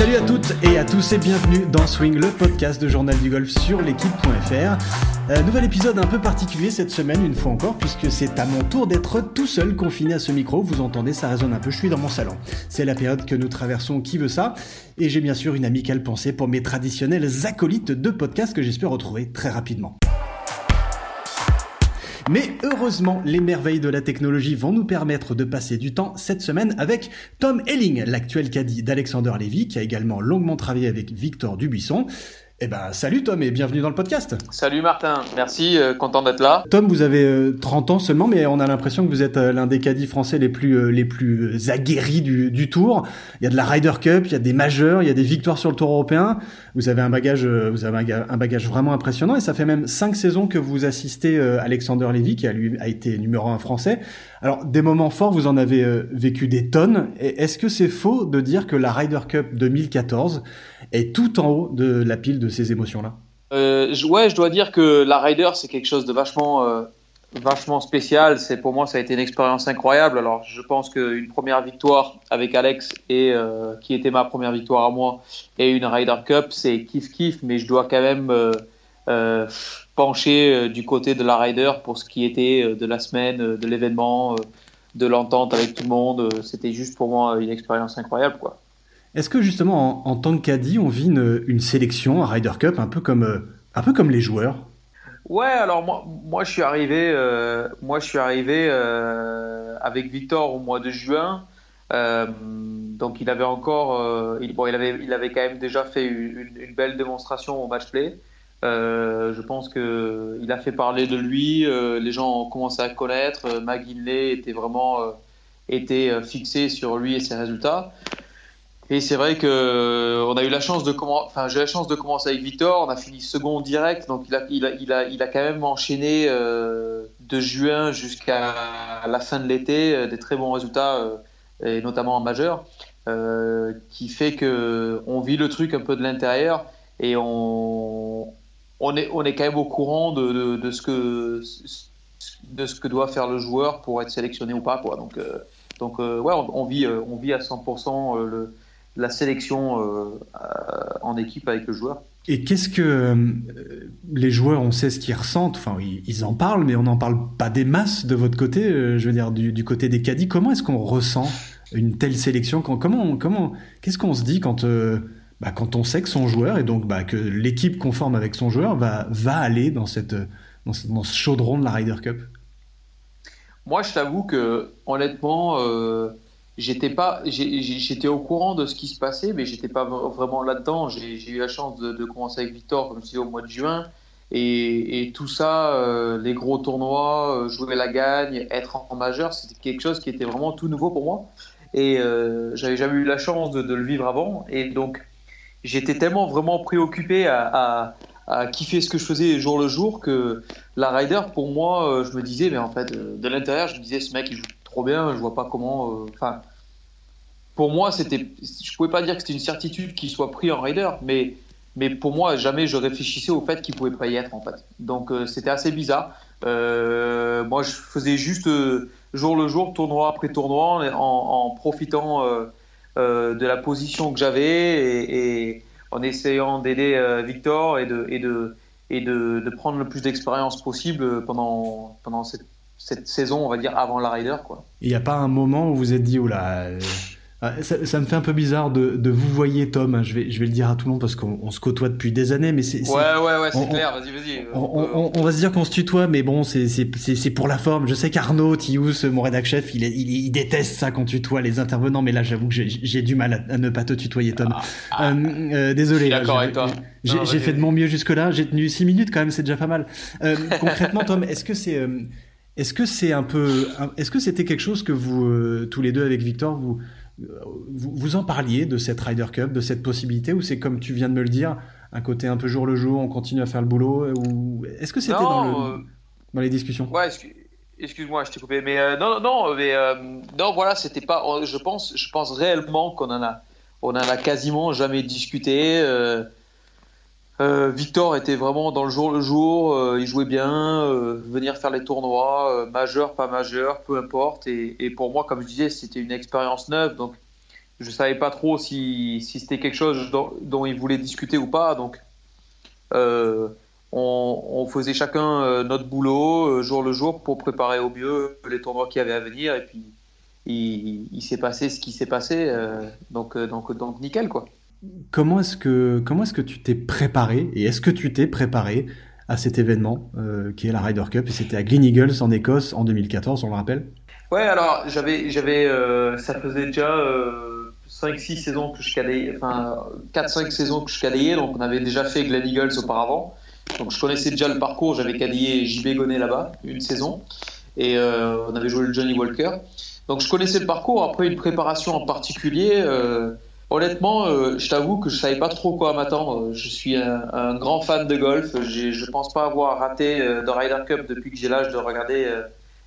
Salut à toutes et à tous et bienvenue dans Swing, le podcast de Journal du Golf sur l'équipe.fr. Euh, nouvel épisode un peu particulier cette semaine, une fois encore, puisque c'est à mon tour d'être tout seul confiné à ce micro. Vous entendez, ça résonne un peu, je suis dans mon salon. C'est la période que nous traversons, qui veut ça? Et j'ai bien sûr une amicale pensée pour mes traditionnels acolytes de podcast que j'espère retrouver très rapidement. Mais heureusement, les merveilles de la technologie vont nous permettre de passer du temps cette semaine avec Tom Elling, l'actuel caddie d'Alexander Levy, qui a également longuement travaillé avec Victor Dubuisson. Eh ben, salut Tom et bienvenue dans le podcast. Salut Martin, merci, euh, content d'être là. Tom, vous avez 30 euh, ans seulement, mais on a l'impression que vous êtes euh, l'un des caddies français les plus les plus aguerris du, du, tour. Il y a de la Ryder Cup, il y a des majeurs, il y a des victoires sur le Tour européen. Vous avez un bagage, vous avez un, bagage vraiment impressionnant et ça fait même cinq saisons que vous assistez Alexander Lévy, qui a lui a été numéro un français. Alors des moments forts, vous en avez vécu des tonnes. Est-ce que c'est faux de dire que la Ryder Cup 2014 est tout en haut de la pile de ces émotions-là? Euh, Ouais, je dois dire que la Ryder, c'est quelque chose de vachement, euh, vachement spécial. C'est Pour moi, ça a été une expérience incroyable. Alors, je pense qu'une première victoire avec Alex, et, euh, qui était ma première victoire à moi, et une Ryder Cup, c'est kiff-kiff, mais je dois quand même euh, pencher du côté de la Ryder pour ce qui était de la semaine, de l'événement, de l'entente avec tout le monde. C'était juste pour moi une expérience incroyable, quoi. Est-ce que justement, en, tant que caddie, on vit une, sélection à Ryder Cup un peu comme, euh, un peu comme les joueurs? Ouais, alors moi, moi je suis arrivé, euh, moi je suis arrivé euh, avec Victor au mois de juin. donc il avait encore, il, bon, il avait, il avait quand même déjà fait une, belle démonstration au match play. Je pense que il a fait parler de lui. les gens ont commencé à connaître. McGinley était vraiment était fixé sur lui et ses résultats. Et c'est vrai que euh, on a eu la chance de enfin j'ai la chance de commencer avec Victor. On a fini second direct, donc il a, il a, il a, il a quand même enchaîné euh, de juin jusqu'à la fin de l'été euh, des très bons résultats, et notamment en majeur, qui fait que on vit le truc un peu de l'intérieur et on, on est, on est quand même au courant de, de, ce que de ce que doit faire le joueur pour être sélectionné ou pas, quoi. Donc donc ouais, on, vit, on vit à 100% le la sélection euh, euh, en équipe avec le joueur. Et qu'est-ce que euh, les joueurs, on sait ce qu'ils ressentent, enfin ils, en parlent, mais on n'en parle pas des masses de votre côté, je veux dire du, côté des caddies. Comment est-ce qu'on ressent une telle sélection? Comment, comment, qu'est-ce qu'on se dit quand, bah, quand on sait que son joueur et donc bah, que l'équipe conforme avec son joueur va, aller dans, ce chaudron de la Ryder Cup. Moi, je t'avoue que honnêtement j'étais pas j'étais au courant de ce qui se passait mais j'étais pas vraiment là dedans j'ai eu la chance de, commencer avec Victor comme disais au mois de juin. Et, tout ça euh, les gros tournois euh, jouer la gagne être en, majeur c'était quelque chose qui était vraiment tout nouveau pour moi. Et euh, j'avais jamais eu la chance de, le vivre avant. Et donc j'étais tellement vraiment préoccupé à, à, kiffer ce que je faisais jour le jour que la rider pour moi je me disais mais en fait de l'intérieur je me disais ce mec il joue trop bien je vois pas comment enfin pour moi, c'était, je pouvais pas dire que c'était une certitude qu'il soit pris en Raider, mais, mais pour moi, jamais je réfléchissais au fait qu'il pouvait pas y être en fait. Donc euh, c'était assez bizarre. Euh, moi, je faisais juste euh, jour le jour, tournoi après tournoi, en, profitant de la position que j'avais et, en essayant d'aider Victor et de, et de, et de, prendre le plus d'expérience possible pendant, pendant cette, saison, on va dire, avant la Raider. Il n'y a pas un moment où vous vous êtes dit, oula, ah, ça, ça, me fait un peu bizarre de, de vous voyer Tom. Hein. Je vais, je vais le dire à tout le monde parce qu'on se côtoie depuis des années, mais c'est. Ouais, ouais, ouais, c'est clair. Vas-y, vas-y. On, on, va se dire qu'on se tutoie, mais bon, c'est pour la forme. Je sais qu'Arnaud Tius, mon rédac chef, il, il, il, déteste ça quand tu tutoies les intervenants, mais là, j'avoue que j'ai du mal à, ne pas te tutoyer, Tom. Ah, ah. euh, euh, désolé. D'accord avec toi. J'ai fait de mon mieux jusque là. J'ai tenu 6 minutes quand même, c'est déjà pas mal. Euh, concrètement, Tom, est-ce que c'est est-ce que c'est un peu, est-ce que c'était quelque chose que vous tous les deux avec Victor vous vous, vous, en parliez de cette Ryder Cup, de cette possibilité, ou c'est comme tu viens de me le dire, un côté un peu jour le jour, on continue à faire le boulot, ou est-ce que c'était dans, euh, dans, les discussions? Ouais, excuse-moi, je t'ai coupé, mais euh, non, non, mais euh, non, voilà, c'était pas. Je pense, je pense réellement qu'on en a, on en a quasiment jamais discuté. Euh, Victor était vraiment dans le jour le jour, euh, il jouait bien, euh, venir faire les tournois, majeur, pas majeur, peu importe. Et, pour moi, comme je disais, c'était une expérience neuve. Donc je savais pas trop si, c'était quelque chose dont, ils voulaient discuter ou pas. Donc, euh, on, faisait chacun euh, notre boulot euh, jour le jour pour préparer au mieux les tournois qui avaient à venir. Et puis, il, il s'est passé ce qui s'est passé. Euh, donc, donc, nickel, quoi. Comment est-ce que, comment est-ce que tu t'es préparé et est-ce que tu t'es préparé à cet événement euh, qui est la Ryder Cup? Et c'était à Glen Eagles en Écosse en 2014, on le rappelle? Ouais, alors j'avais, j'avais, euh, ça faisait déjà euh, 5-6 saisons que je cadayais, enfin 4-5 saisons que je cadayais, donc on avait déjà fait Glen Eagles auparavant. Donc je connaissais déjà le parcours, j'avais cadayé JB Gonnet là-bas une saison et euh, on avait joué le Johnny Walker. Donc je connaissais le parcours. Après une préparation en particulier, honnêtement, euh, je t'avoue que je savais pas trop quoi m'attendre. Je suis un, un, grand fan de golf. Je pense pas avoir raté de Ryder Cup depuis que j'ai l'âge de regarder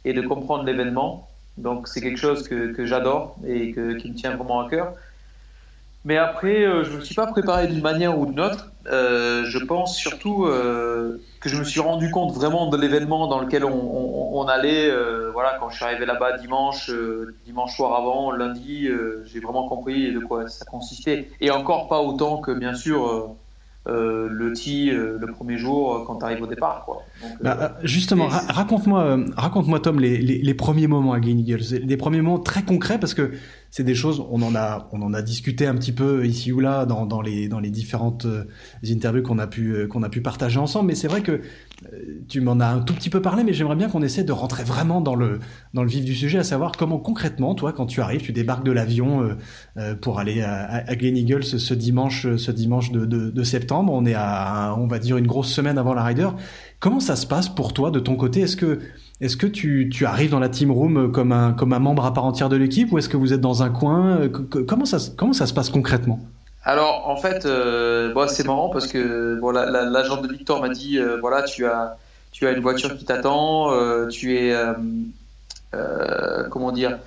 et de comprendre l'événement. Donc c'est quelque chose que, que j'adore et que, qui me tient vraiment à cœur. Mais après, euh, je ne me suis pas préparé d'une manière ou d'une autre. Euh, je pense surtout euh, que je me suis rendu compte vraiment de l'événement dans lequel on, on, on allait. Euh, voilà, quand je suis arrivé là-bas dimanche, euh, dimanche soir avant, lundi, j'ai vraiment compris de quoi ça consistait. Et encore pas autant que bien sûr euh, le tee euh, le premier jour euh, quand tu arrives au départ. Quoi. Donc, bah, justement, ra raconte-moi, raconte-moi Tom les, les, les, premiers moments à Green Eagles, des premiers moments très concrets parce que c'est des choses, on en a, on en a discuté un petit peu ici ou là dans, dans les dans les différentes interviews qu'on a pu qu'on a pu partager ensemble, mais c'est vrai que tu m'en as un tout petit peu parlé, mais j'aimerais bien qu'on essaie de rentrer vraiment dans le dans le vif du sujet, à savoir comment concrètement, toi, quand tu arrives, tu débarques de l'avion euh, euh, pour aller à, à Glen Eagles ce dimanche, ce dimanche de, septembre. On est à, on va dire, une grosse semaine avant la Ryder. Comment ça se passe pour toi de ton côté? Est-ce que est-ce que tu, tu, arrives dans la team room comme un, comme un membre à part entière de l'équipe ou est-ce que vous êtes dans un coin? Comment ça, comment ça se passe concrètement? Alors en fait, euh, bon, c'est marrant parce que bon, l'agent la, de Victor m'a dit euh, voilà tu as tu as une voiture qui t'attend, euh, tu es euh, euh, comment dire,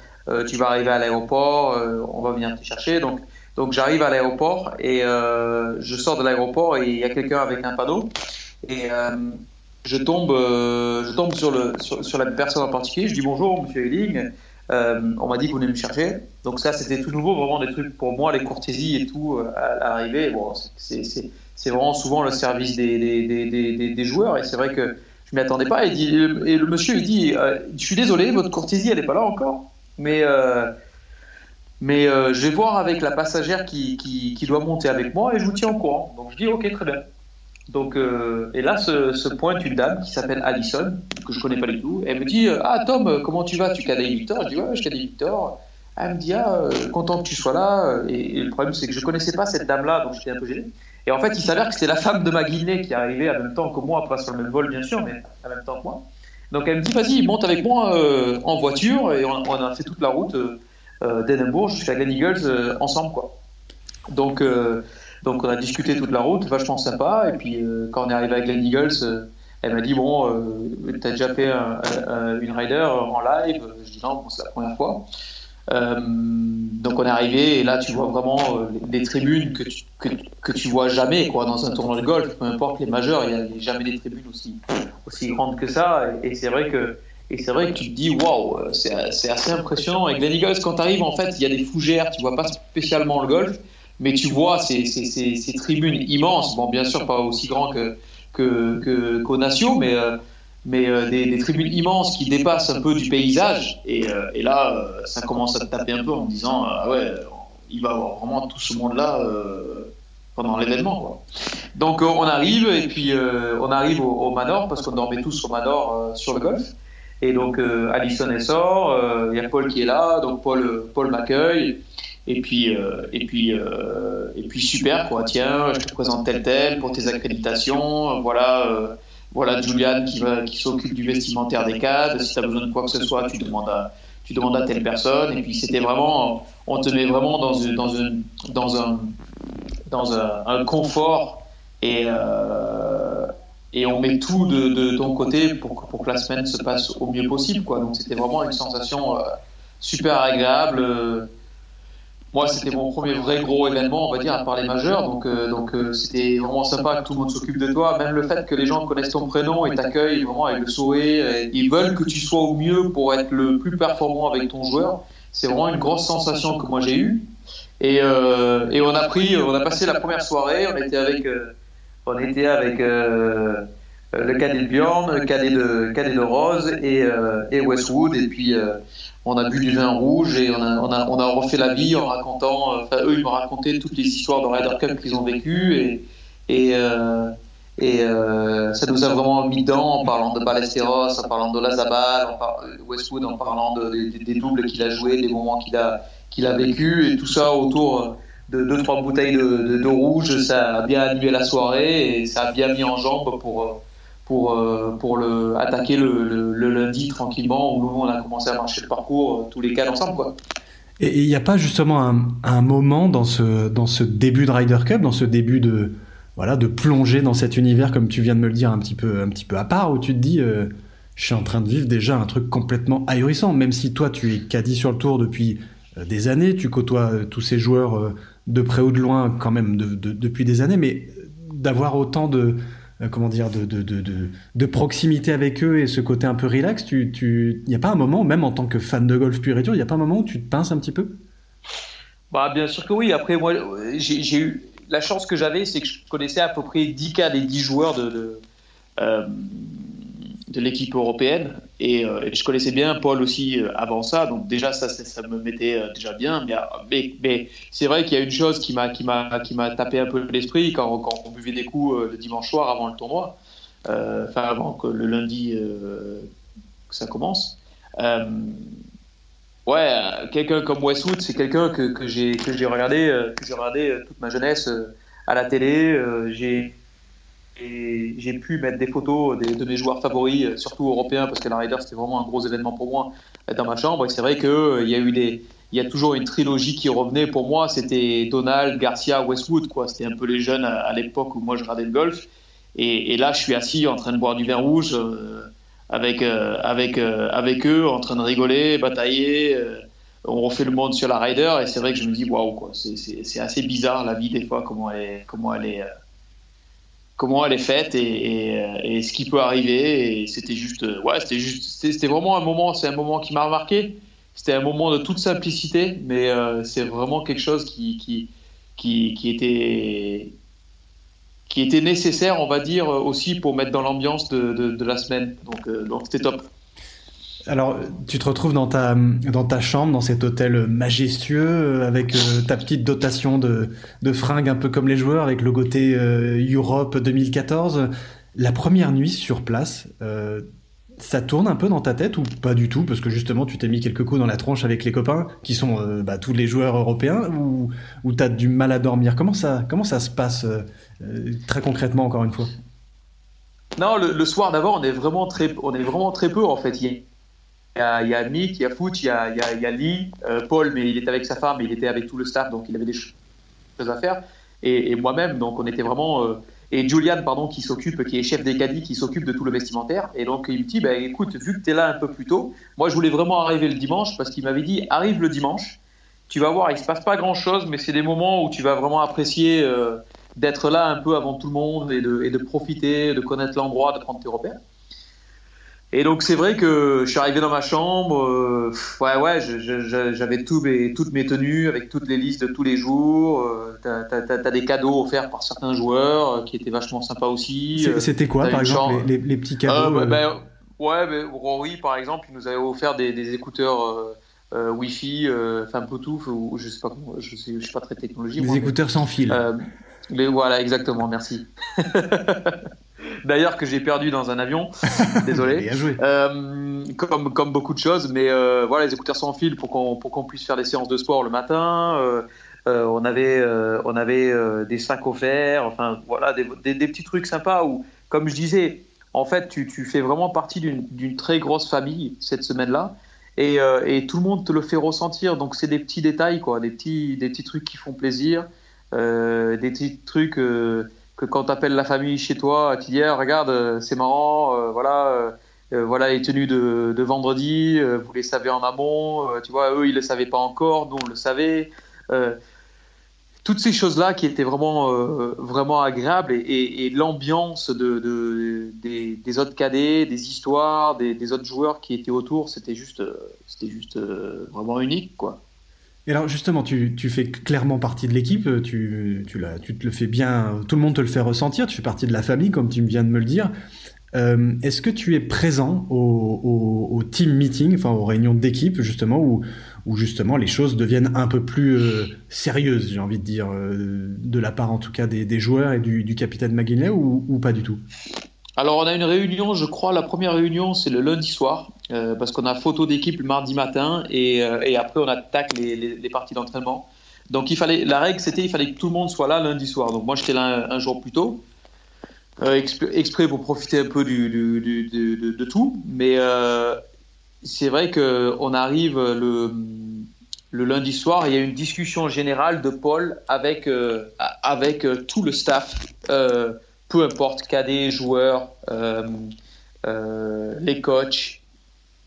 tu vas arriver à l'aéroport, on va venir te chercher. Donc donc j'arrive à l'aéroport et je sors de l'aéroport et il y a quelqu'un avec un panneau et je tombe je tombe sur le sur, sur, la personne en particulier. Je dis bonjour Monsieur Eling. Euh, on m'a dit que vous venez me chercher. Donc ça, c'était tout nouveau, vraiment des trucs pour moi, les courtésies et tout euh, à l'arrivée. Bon, c'est vraiment souvent le service des, des, des, des joueurs et c'est vrai que je m'y attendais pas. Et, le monsieur il dit, euh, je suis désolé, votre courtésie elle est pas là encore, mais mais je vais voir avec la passagère qui, qui, qui, doit monter avec moi et je vous tiens au courant. Donc je dis ok très bien. Donc, euh, et là, se, pointe une dame qui s'appelle Alison, que je connais pas du tout. Elle me dit Ah, Tom, comment tu vas? Tu cadais Victor? Je dis Ouais, je cadais Victor. Elle me dit Ah, euh, content que tu sois là. Et, le problème, c'est que je connaissais pas cette dame-là, donc j'étais un peu gêné. Et en fait, il s'avère que c'était la femme de ma Guinée qui est arrivée en même temps que moi, pas sur le même vol, bien sûr, mais en même temps que moi. Donc elle me dit Vas-y, monte avec moi euh, en voiture. Et on, on, a fait toute la route euh, d'Edinburgh jusqu'à Glen Eagles ensemble, quoi. Donc. Donc on a discuté toute la route, vachement sympa. Et puis euh, quand on est arrivé à Glen Eagles, euh, elle m'a dit bon, euh, t'as déjà fait un, un, une rider en live? Je dis non, bon, c'est la première fois. Euh, donc on est arrivé et là tu vois vraiment euh, des tribunes que tu, que, que, tu vois jamais quoi dans un tournoi de golf, peu importe les majeurs, il n'y a jamais des tribunes aussi aussi grandes que ça. Et, et c'est vrai que et c'est vrai que tu te dis waouh, c'est assez impressionnant. Et Glen Eagles quand tu arrives en fait il y a des fougères, tu vois pas spécialement le golf mais tu vois ces, ces, ces, ces, tribunes immenses, bon bien sûr pas aussi grand que que, que qu'au Natio, mais euh, mais euh, des, des, tribunes immenses qui dépassent un peu du paysage, et, euh, et là euh, ça commence à te taper un peu en disant ah ouais, il va y avoir vraiment tout ce monde-là euh, pendant l'événement quoi. Donc on arrive et puis on arrive au, au, Manor parce qu'on dormait tous au Manor sur le golf. Et donc Alison elle sort, il y a Paul qui est là, donc Paul Paul m'accueille. Et puis, euh, et puis, euh, et puis super quoi. Tiens, je te présente tel tel pour tes accréditations. Voilà, euh, voilà Julian qui va, qui s'occupe du vestimentaire des cadres. Si tu as besoin de quoi que ce soit, tu demandes à, tu demandes à telle personne. Et puis c'était vraiment, on te met vraiment dans, une, dans, une, dans un, dans un, un confort et euh, et on met tout de, de ton côté pour, pour que la semaine se passe au mieux possible quoi. Donc c'était vraiment une sensation super agréable moi, c'était mon premier vrai gros événement, on va dire, à part les majeurs. Donc, euh, donc euh, c'était vraiment sympa que tout le monde s'occupe de toi. Même le fait que les gens connaissent ton prénom et t'accueillent vraiment avec le sourire. Ils veulent que tu sois au mieux pour être le plus performant avec ton joueur. c'est vraiment une grosse sensation que moi j'ai eue. Et, euh, et, on a pris, on a passé la première soirée, on était avec, euh, on était avec euh, le cadet de Bjorn, le cadet de, cadet de Rose et, et Westwood. Et puis on a bu du vin rouge et on a, on a, on a refait la vie en racontant, enfin eux ils m'ont raconté toutes les histoires de Ryder Cup qu'ils ont vécues et, et et euh, ça nous a vraiment mis dedans en parlant de Ballesteros, en parlant de Lazabal, en Westwood, en parlant de, des doubles qu'il a joués, des moments qu'il a, qu'il a vécu, et tout ça autour de deux trois bouteilles de, de, rouge. Ça a bien animé la soirée et ça a bien mis en jambe pour pour pour le attaquer le, le, lundi tranquillement où on a commencé à marcher le parcours tous les quatre ensemble quoi. Et il n'y a pas justement un, un, moment dans ce dans ce début de Ryder Cup, dans ce début de voilà, de plonger dans cet univers, comme tu viens de me le dire, un petit peu, un petit peu à part, où tu te dis, euh, je suis en train de vivre déjà un truc complètement ahurissant, même si toi, tu es caddie sur le tour depuis euh, des années, tu côtoies euh, tous ces joueurs de près ou de loin, quand même, depuis des années, mais d'avoir autant de, comment dire, de, de, proximité avec eux et ce côté un peu relax, tu, tu, n'y a pas un moment, même en tant que fan de golf pur et dur, il n'y a pas un moment où tu te pinces un petit peu? Bah, bien sûr que oui. Après, moi, j'ai eu, la chance que j'avais, c'est que je connaissais à peu près 10 cas des 10 joueurs de, de, euh, l'équipe européenne. Euh, et, je connaissais bien Paul aussi euh, avant ça. Donc déjà, ça, ça, me mettait déjà bien. Mais, mais, c'est vrai qu'il y a une chose qui m'a, qui m'a, qui m'a tapé un peu l'esprit quand, quand, on buvait des coups le dimanche soir avant le tournoi. Enfin, avant que le lundi ça commence. Ouais, euh, quelqu'un comme Westwood, c'est quelqu'un que, que j'ai que j'ai regardé euh, que j'ai regardé euh, toute ma jeunesse à la télé. j'ai j'ai pu mettre des photos de mes joueurs favoris, surtout européens, parce que la Ryder c'était vraiment un gros événement pour moi dans ma chambre. Et c'est vrai que il y a eu des il y a toujours une trilogie qui revenait pour moi. C'était Donald, Garcia, Westwood, quoi. C'était un peu les jeunes à, l'époque où moi je regardais le golf. Et, et, là, je suis assis en train de boire du vin rouge avec, euh, avec, euh, avec eux, en train de rigoler, batailler. Euh, on refait le monde sur la rider et c'est vrai que je me dis waouh quoi, c'est assez bizarre la vie des fois comment elle comment elle est, comment elle est faite et, et, ce qui peut arriver. Et c'était juste, ouais, c'était juste, c'était vraiment un moment, c'est un moment qui m'a remarqué. C'était un moment de toute simplicité, mais c'est vraiment quelque chose qui, qui, qui, qui était qui était nécessaire, on va dire, aussi pour mettre dans l'ambiance de, de, la semaine. Donc, euh, donc c'était top. Alors, tu te retrouves dans ta, dans ta chambre, dans cet hôtel majestueux, euh, avec euh, ta petite dotation de, de fringues, un peu comme les joueurs, avec le côté Europe 2014. La première nuit sur place, ça tourne un peu dans ta tête ou pas du tout? Parce que justement, tu t'es mis quelques coups dans la tronche avec les copains, qui sont bah, tous les joueurs européens, ou, ou tu as du mal à dormir? Comment ça, comment ça se passe euh, très concrètement, encore une fois? Non, le, soir d'abord, on est vraiment très, on est vraiment très peu en fait. Il il y a Mick, il y a Foot, il y a, Lee, euh, Paul, mais il était avec sa femme, il était avec tout le staff, donc il avait des choses à faire. Et, moi-même, donc on était vraiment. Euh, et Julian, pardon, qui s'occupe, qui est chef des caddies, qui s'occupe de tout le vestimentaire. Et donc il me dit, bah, écoute, vu que tu es là un peu plus tôt, moi je voulais vraiment arriver le dimanche parce qu'il m'avait dit, arrive le dimanche, tu vas voir, il se passe pas grand-chose, mais c'est des moments où tu vas vraiment apprécier d'être là un peu avant tout le monde et de, et de profiter, de connaître l'endroit, de prendre tes repères. Et donc c'est vrai que je suis arrivé dans ma chambre, euh, ouais ouais, j'avais tout toutes mes tenues avec toutes les listes de tous les jours. Euh, t'as as, des cadeaux offerts par certains joueurs euh, qui étaient vachement sympas aussi. C'était quoi par exemple les, les, petits cadeaux bah, bah, Ouais, bah, Rory par exemple, il nous avait offert des, des écouteurs. Wi-Fi, enfin Bluetooth, ou je sais pas comment, je sais, je suis pas très technologie. Des écouteurs sans fil. Mais voilà, exactement, merci. D'ailleurs, que j'ai perdu dans un avion, désolé. Bien joué. Euh, comme, comme beaucoup de choses, mais euh, voilà, les écouteurs sans fil pour qu'on puisse faire des séances de sport le matin. Euh, on avait, on avait des sacs offerts, enfin voilà, des, des, petits trucs sympas où, comme je disais, en fait, tu, tu fais vraiment partie d'une très grosse famille cette semaine-là. Et, et, tout le monde te le fait ressentir. Donc, c'est des petits détails, quoi, des petits, des petits trucs qui font plaisir. Des petits trucs que quand tu appelles la famille chez toi, tu dis ah, regarde, euh, c'est marrant, voilà. voilà les tenues de, vendredi, vous les savez en amont, tu vois, eux ils le savaient pas encore, nous on le savait. toutes ces choses-là qui étaient vraiment, euh, agréables et, l'ambiance de, des, autres cadets, des histoires, des, autres joueurs qui étaient autour, c'était juste, c'était juste vraiment unique, quoi. Et alors justement, tu, tu, fais clairement partie de l'équipe, tu, tu, tu, te le fais bien, tout le monde te le fait ressentir, tu fais partie de la famille, comme tu viens de me le dire. Euh, est-ce que tu es présent au, team meeting, enfin aux réunions d'équipe justement, où, où, justement les choses deviennent un peu plus euh, sérieuses, j'ai envie de dire, euh, de la part en tout cas des, des joueurs et du, du capitaine McGinley, ou pas du tout? Alors, on a une réunion, je crois, la première réunion, c'est le lundi soir, euh, parce qu'on a photo d'équipe le mardi matin, et, euh, après, on attaque les, parties d'entraînement. Donc, il fallait, la règle, c'était il fallait que tout le monde soit là lundi soir. Donc, moi, j'étais là un, jour plus tôt, euh, exprès pour profiter un peu de, tout. Mais c'est vrai qu'on arrive le, lundi soir, il y a une discussion générale de Paul avec, avec tout le staff peu importe, cadets, joueurs, euh, euh, les coachs,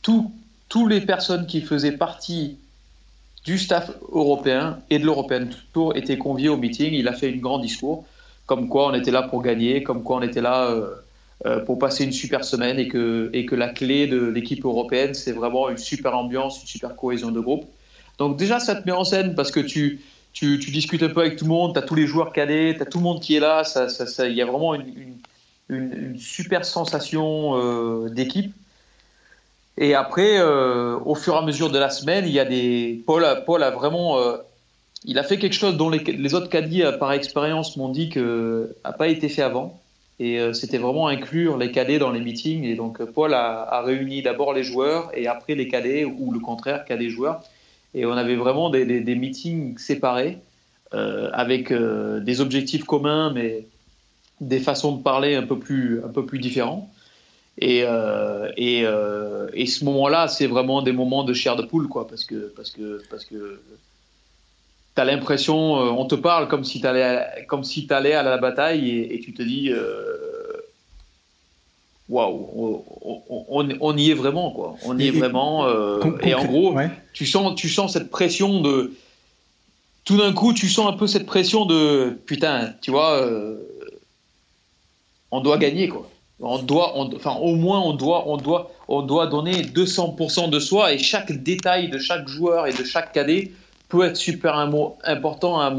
tous les personnes qui faisaient partie du staff européen et de l'European Tour étaient conviés au meeting. Il a fait une grande discours, comme quoi on était là pour gagner, comme quoi on était là euh, pour passer une super semaine et que, et que la clé de l'équipe européenne, c'est vraiment une super ambiance, une super cohésion de groupe. Donc déjà, ça te met en scène parce que tu, tu, discutes un peu avec tout le monde, tu as tous les joueurs cadets, tu as tout le monde qui est là, il y a vraiment une, super sensation euh, d'équipe. Et après, euh, au fur et à mesure de la semaine, il y a des. Paul Paul a vraiment. Euh, il a fait quelque chose dont les, autres cadets, par expérience, m'ont dit que n'a pas été fait avant. Et c'était vraiment inclure les cadets dans les meetings. Et donc, Paul a, a réuni d'abord les joueurs et après les cadets, ou le contraire, cadets joueurs et on avait vraiment des, des, meetings séparés euh, avec euh, des objectifs communs, mais des façons de parler un peu plus, un peu plus différents. Et, euh, et, et, ce moment-là, c'est vraiment des moments de chair de poule, quoi, parce que, parce que, parce que tu as l'impression, on te parle comme si tu allais, comme si allais à la bataille et tu te dis waouh, on, on, y est vraiment, quoi. On y est vraiment. Euh, et en gros, tu, sens, tu sens cette pression de. Tout d'un coup, tu sens un peu cette pression de putain, tu vois, euh, on doit gagner, quoi. On doit, enfin, au moins, on doit, on doit, on doit donner 200% de soi et chaque détail de chaque joueur et de chaque cadet peut être super important à un,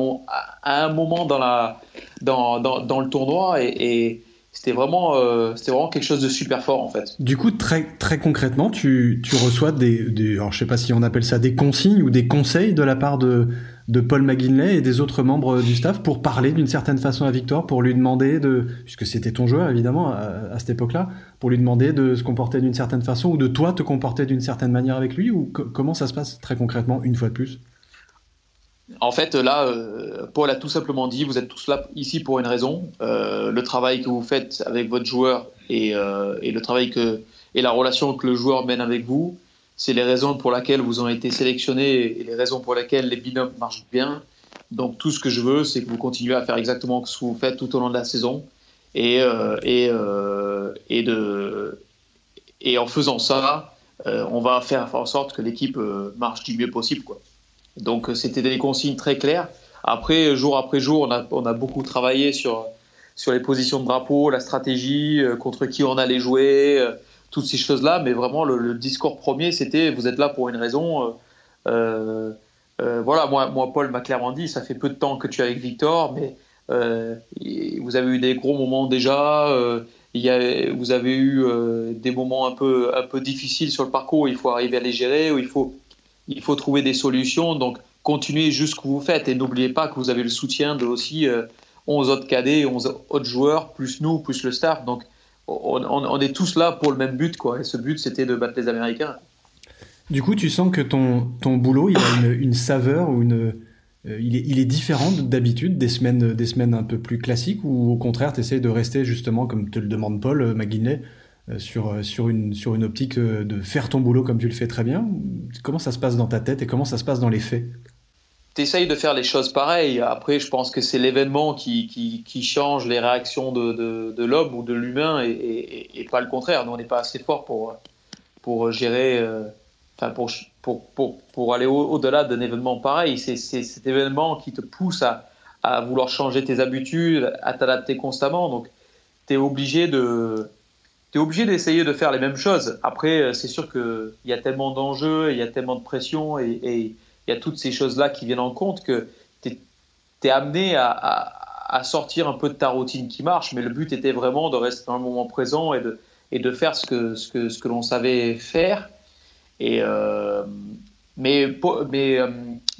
à un moment dans, la, dans, dans, dans le tournoi et c'était vraiment, euh, vraiment quelque chose de super fort en fait. Du coup, très, très concrètement, tu, tu reçois des, des, alors je sais pas si on appelle ça des consignes ou des conseils de la part de, de Paul McGinley et des autres membres du staff pour parler d'une certaine façon à Victor, pour lui demander de, puisque c'était ton joueur évidemment à, cette époque-là, pour lui demander de se comporter d'une certaine façon ou de toi te comporter d'une certaine manière avec lui ou comment ça se passe très concrètement une fois de plus? En fait, là, euh, Paul a tout simplement dit, vous êtes tous là ici pour une raison. Euh, le travail que vous faites avec votre joueur et, euh, le travail et la relation que le joueur mène avec vous, c'est les raisons pour lesquelles vous avez été sélectionné et les raisons pour lesquelles les binômes marchent bien. Donc tout ce que je veux, c'est que vous continuez à faire exactement ce que vous faites tout au long de la saison et et en faisant ça, on va faire en sorte que l'équipe marche du mieux possible, quoi. Donc euh, c'était des consignes très claires. Après, jour après jour, on a, on a beaucoup travaillé sur, sur les positions de drapeau, la stratégie, euh, contre qui on allait jouer, euh, toutes ces choses-là. Mais vraiment, le, discours premier, c'était vous êtes là pour une raison. Euh, voilà, moi, moi Paul m'a clairement dit ça fait peu de temps que tu es avec Victor, mais vous avez eu des gros moments déjà. il y a, vous avez eu des moments un peu, un peu difficiles sur le parcours il faut arriver à les gérer, où il faut il faut trouver des solutions. Donc, continuez que vous faites et n'oubliez pas que vous avez le soutien de aussi 11 euh, autres cadets, 11 autres joueurs, plus nous, plus le staff. Donc, on, est tous là pour le même but, quoi. Et ce but, c'était de battre les Américains. Du coup, tu sens que ton, ton boulot, il a une, saveur ou une, euh, il, est, différent d'habitude des semaines, des semaines un peu plus classiques ou au contraire, tu essaies de rester justement, comme te le demande Paul euh, sur, euh, sur, une, sur une optique euh, de faire ton boulot comme tu le fais très bien Comment ça se passe dans ta tête et comment ça se passe dans les faits? Tu essayes de faire les choses pareilles. Après, je pense que c'est l'événement qui, qui, change les réactions de, de, l'homme ou de l'humain et, pas le contraire. Nous, on n'est pas assez fort pour, pour gérer, pour, pour, pour, pour, aller au-delà d'un événement pareil. C'est cet événement qui te pousse à, à vouloir changer tes habitudes, à t'adapter constamment. Donc, tu es obligé de. Es obligé d'essayer de faire les mêmes choses. Après, c'est sûr qu'il y a tellement d'enjeux, il y a tellement de pression et il y a toutes ces choses-là qui viennent en compte que tu es, amené à, à, sortir un peu de ta routine qui marche. Mais le but était vraiment de rester dans le moment présent et de, et de faire ce que, ce que, ce que l'on savait faire. Et, euh, mais mais euh,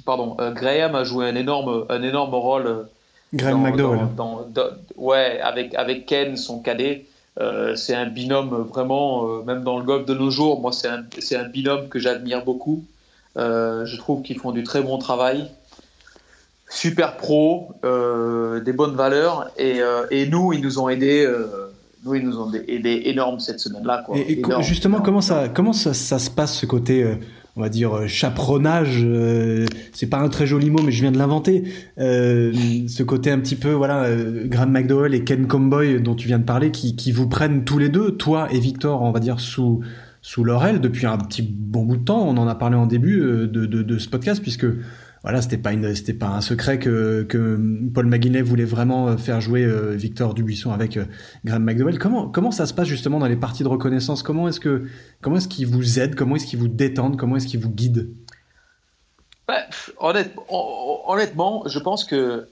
pardon, euh, Graham a joué un énorme, un énorme rôle. Graham McDowell. ouais, avec, avec Ken, son cadet. C'est un binôme vraiment, même dans le golf de nos jours, moi c'est un, un, binôme que j'admire beaucoup. je trouve qu'ils font du très bon travail super pro, des bonnes valeurs, et, et, nous, ils nous ont aidés nous, ils nous ont aidé énorme cette semaine-là. Et, justement, comment, ça, comment ça, ça, se passe ce côté, euh, on va dire, euh, chaperonnage euh, C'est pas un très joli mot, mais je viens de l'inventer. ce côté un petit peu, voilà, Graham McDowell et Ken Comboy dont tu viens de parler, qui, vous prennent tous les deux, toi et Victor, on va dire, sous, sous depuis un petit bon bout de temps. On en a parlé en début de, de, de ce podcast, puisque voilà, c'était pas c'était pas un secret que, que Paul McGuinness voulait vraiment euh, faire jouer euh, Victor Dubuisson avec euh, Graham McDowell. Comment, comment ça se passe justement dans les parties de reconnaissance? Comment est-ce que, comment est-ce qu'ils vous aident? Comment est-ce qu'ils vous détendent? Comment est-ce qu'ils vous guident? Bah, honnêtement, je pense que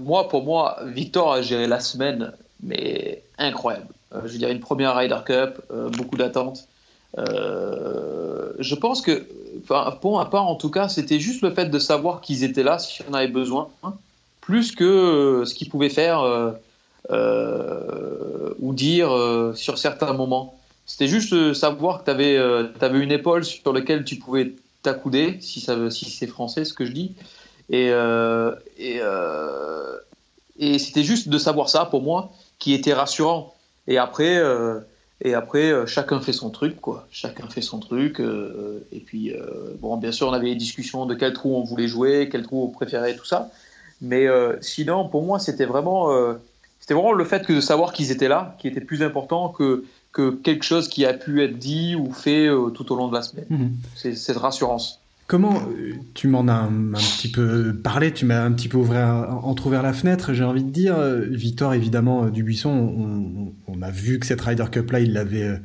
moi, pour moi, Victor a géré la semaine, mais incroyable. je veux dire, une première Ryder Cup, beaucoup d'attentes. Je pense que pour ma part en tout cas, c'était juste le fait de savoir qu'ils étaient là si on avait besoin, plus que euh, ce qu'ils pouvaient faire euh, euh, ou dire sur certains moments. C'était juste savoir que tu avais, une épaule sur laquelle tu pouvais t'accouder, si, c'est français ce que je dis. Et, et c'était juste de savoir ça pour moi qui était rassurant. Et après, et après, euh, chacun fait son truc, quoi. Chacun fait son truc. Euh, et puis, euh, bon, bien sûr, on avait des discussions de quel trou on voulait jouer, quel trou on préférait, tout ça. Mais sinon, pour moi, c'était vraiment, c'était vraiment le fait que de savoir qu'ils étaient là, qui était plus important que, que quelque chose qui a pu être dit ou fait tout au long de la semaine. Mhm. C'est cette rassurance. Comment euh, tu m'en as un, petit peu parlé, tu m'as un petit peu ouvert, entrouvert la fenêtre, j'ai envie de dire. Euh, Victor, évidemment, euh, Dubuisson, on, a vu que cette Ryder Cup-là, il l'avait,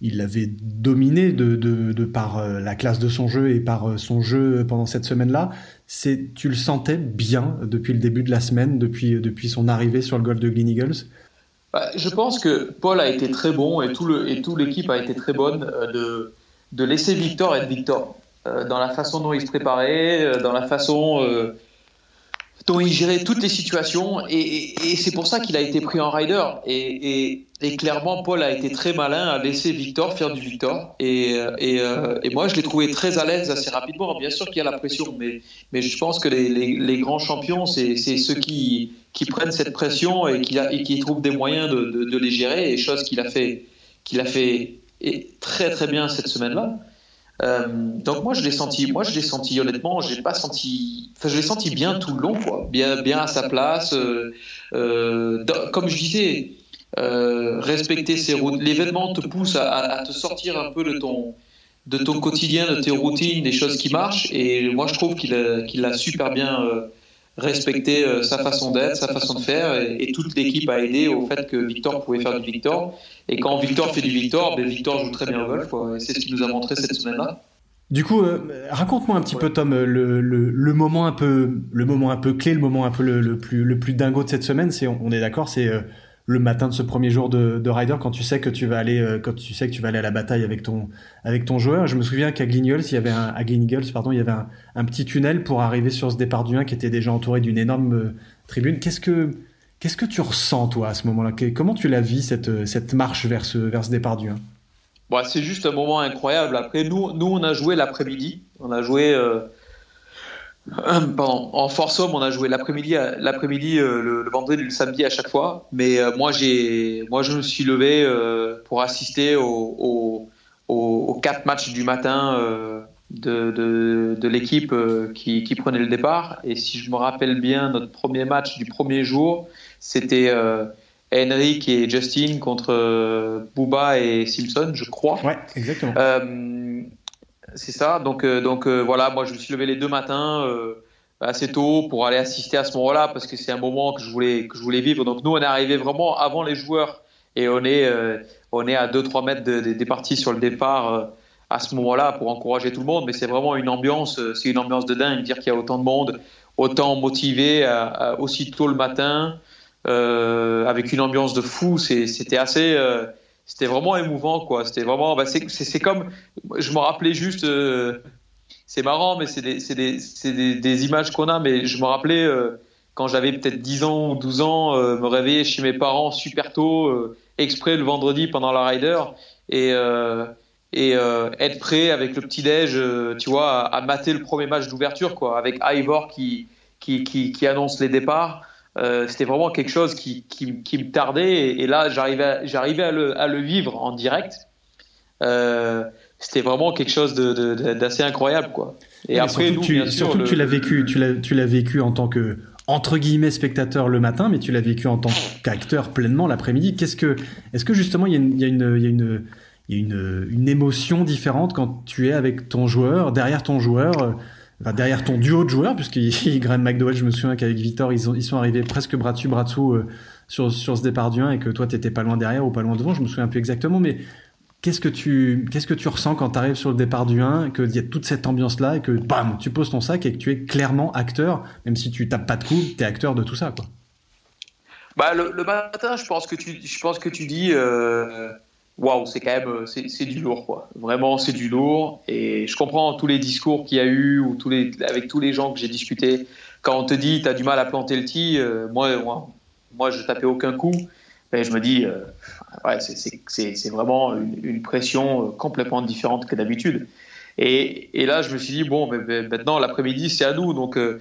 il dominé de, de, par la classe de son jeu et par son jeu pendant cette semaine-là. C'est, tu le sentais bien depuis le début de la semaine, depuis, depuis son arrivée sur le golf de Green Eagles? Bah, Je pense que Paul a été très bon et tout, le, et tout l'équipe a été très bonne de, de laisser Victor être Victor. Euh, dans la façon dont il se préparait, euh, dans la façon euh, dont il gérait toutes les situations. Et, c'est pour ça qu'il a été pris en rider. Et, clairement, Paul a été très malin à laisser Victor faire du Victor. Et, moi, je l'ai trouvé très à l'aise assez rapidement. Bien sûr qu'il y a la pression, mais, mais je pense que les, grands champions, c'est ceux qui, qui prennent cette pression et qui, trouvent des moyens de, de, les gérer. Et chose qu'il a fait, qu'il a fait très très bien cette semaine-là. Euh, donc moi je l'ai senti, moi je l'ai senti honnêtement, j'ai pas senti, enfin je l'ai senti bien tout le long quoi, bien à sa place. Euh, euh, comme je disais, respecter ses routes. L'événement te pousse à, te sortir un peu de ton de ton quotidien, de tes routines, des choses qui marchent. Et moi je trouve qu'il qu'il a super bien respecter euh, sa façon d'être, sa façon de faire, et, toute l'équipe a aidé au fait que Victor pouvait faire du Victor. Et quand Victor fait du Victor, ben Victor joue très bien au golf. C'est ce qu'il nous a montré cette semaine-là. Du coup, euh, raconte-moi un petit peu, Tom, le, le, le, moment un peu, le moment un peu clé, le moment un peu le, plus, le plus dingo de cette semaine. C'est, on, est d'accord, c'est euh, le matin de ce premier jour de, de rider quand tu sais que tu vas aller euh, quand tu sais que tu vas aller à la bataille avec ton avec ton joueur. Je me souviens qu'à Glignolls, il y avait un, à pardon, il y avait un, petit tunnel pour arriver sur ce départ du 1 qui était déjà entouré d'une énorme euh, tribune. Qu'est-ce que qu'est-ce que tu ressens toi à ce moment-là? Comment tu la vis cette cette marche vers ce vers ce départ du 1 bon, c'est juste un moment incroyable. Après nous nous on a joué l'après-midi, on a joué euh, en force homme, on a joué l'après-midi, l'après-midi, euh, le, vendredi et le samedi à chaque fois. Mais euh, moi, j'ai, moi, je me suis levé euh, pour assister aux, quatre matchs du matin de, de, l'équipe qui, qui, prenait le départ. Et si je me rappelle bien, notre premier match du premier jour, c'était Henrik et Justin contre Booba et Simpson, je crois. Ouais, exactement. C'est ça. Donc, euh, donc euh, voilà, moi je me suis levé les deux matins. assez tôt pour aller assister à ce moment-là parce que c'est un moment que je voulais que je voulais vivre. Donc nous on est arrivé vraiment avant les joueurs et on est euh, on est à 2-3 mètres des parties sur le départ euh, à ce moment-là pour encourager tout le monde. Mais c'est vraiment une ambiance, euh, c'est une ambiance de dingue dire qu'il y a autant de monde, autant motivé à, aussi tôt le matin avec une ambiance de fou. C'était assez c'était vraiment émouvant quoi. C'était vraiment bah, c'est comme je me rappelais juste c'est marrant, mais c'est des, des, des, images qu'on a. Mais je me rappelais euh, quand j'avais peut-être 10 ans ou 12 ans, euh, me réveiller chez mes parents super tôt, euh, exprès le vendredi pendant la rider, et, et être prêt avec le petit-déj, tu vois, à, mater le premier match d'ouverture, quoi, avec Ivor qui, qui, qui annonce les départs. C'était vraiment quelque chose qui, qui, qui me tardait, et, là, j'arrivais à, le, à le vivre en direct. Euh, c'était vraiment quelque chose d'assez incroyable, quoi. Et après, surtout, tu, surtout que tu l'as vécu, tu l'as, tu l'as vécu en tant que entre guillemets spectateur le matin, mais tu l'as vécu en tant qu'acteur pleinement l'après-midi. Qu'est-ce que, est-ce que justement il y a une, il y a une, il y a une, il y a une, une, émotion différente quand tu es avec ton joueur, derrière ton joueur, euh, enfin, derrière ton duo de joueurs, puisque Graham McDowell, je me souviens qu'avec Victor, ils, ont, ils sont arrivés presque bras dessus, bras dessous euh, sur, sur ce départ du 1 et que toi, tu n'étais pas loin derrière ou pas loin devant, je me souviens plus exactement, mais Qu'est-ce que tu qu'est-ce que tu ressens quand tu arrives sur le départ du 1 qu'il y a toute cette ambiance là et que bam tu poses ton sac et que tu es clairement acteur même si tu tapes pas de coups tu es acteur de tout ça quoi? Bah le, matin je pense que tu je pense que tu dis euh, waouh c'est quand même c'est du lourd quoi vraiment c'est du lourd et je comprends tous les discours qu'il y a eu ou tous les avec tous les gens que j'ai discuté quand on te dit tu as du mal à planter le tee euh, moi, moi moi je tapais aucun coup et je me dis euh, ouais, c'est vraiment une, pression euh, complètement différente que d'habitude. Et, et, là, je me suis dit, bon, mais, maintenant, l'après-midi, c'est à nous. Donc, euh,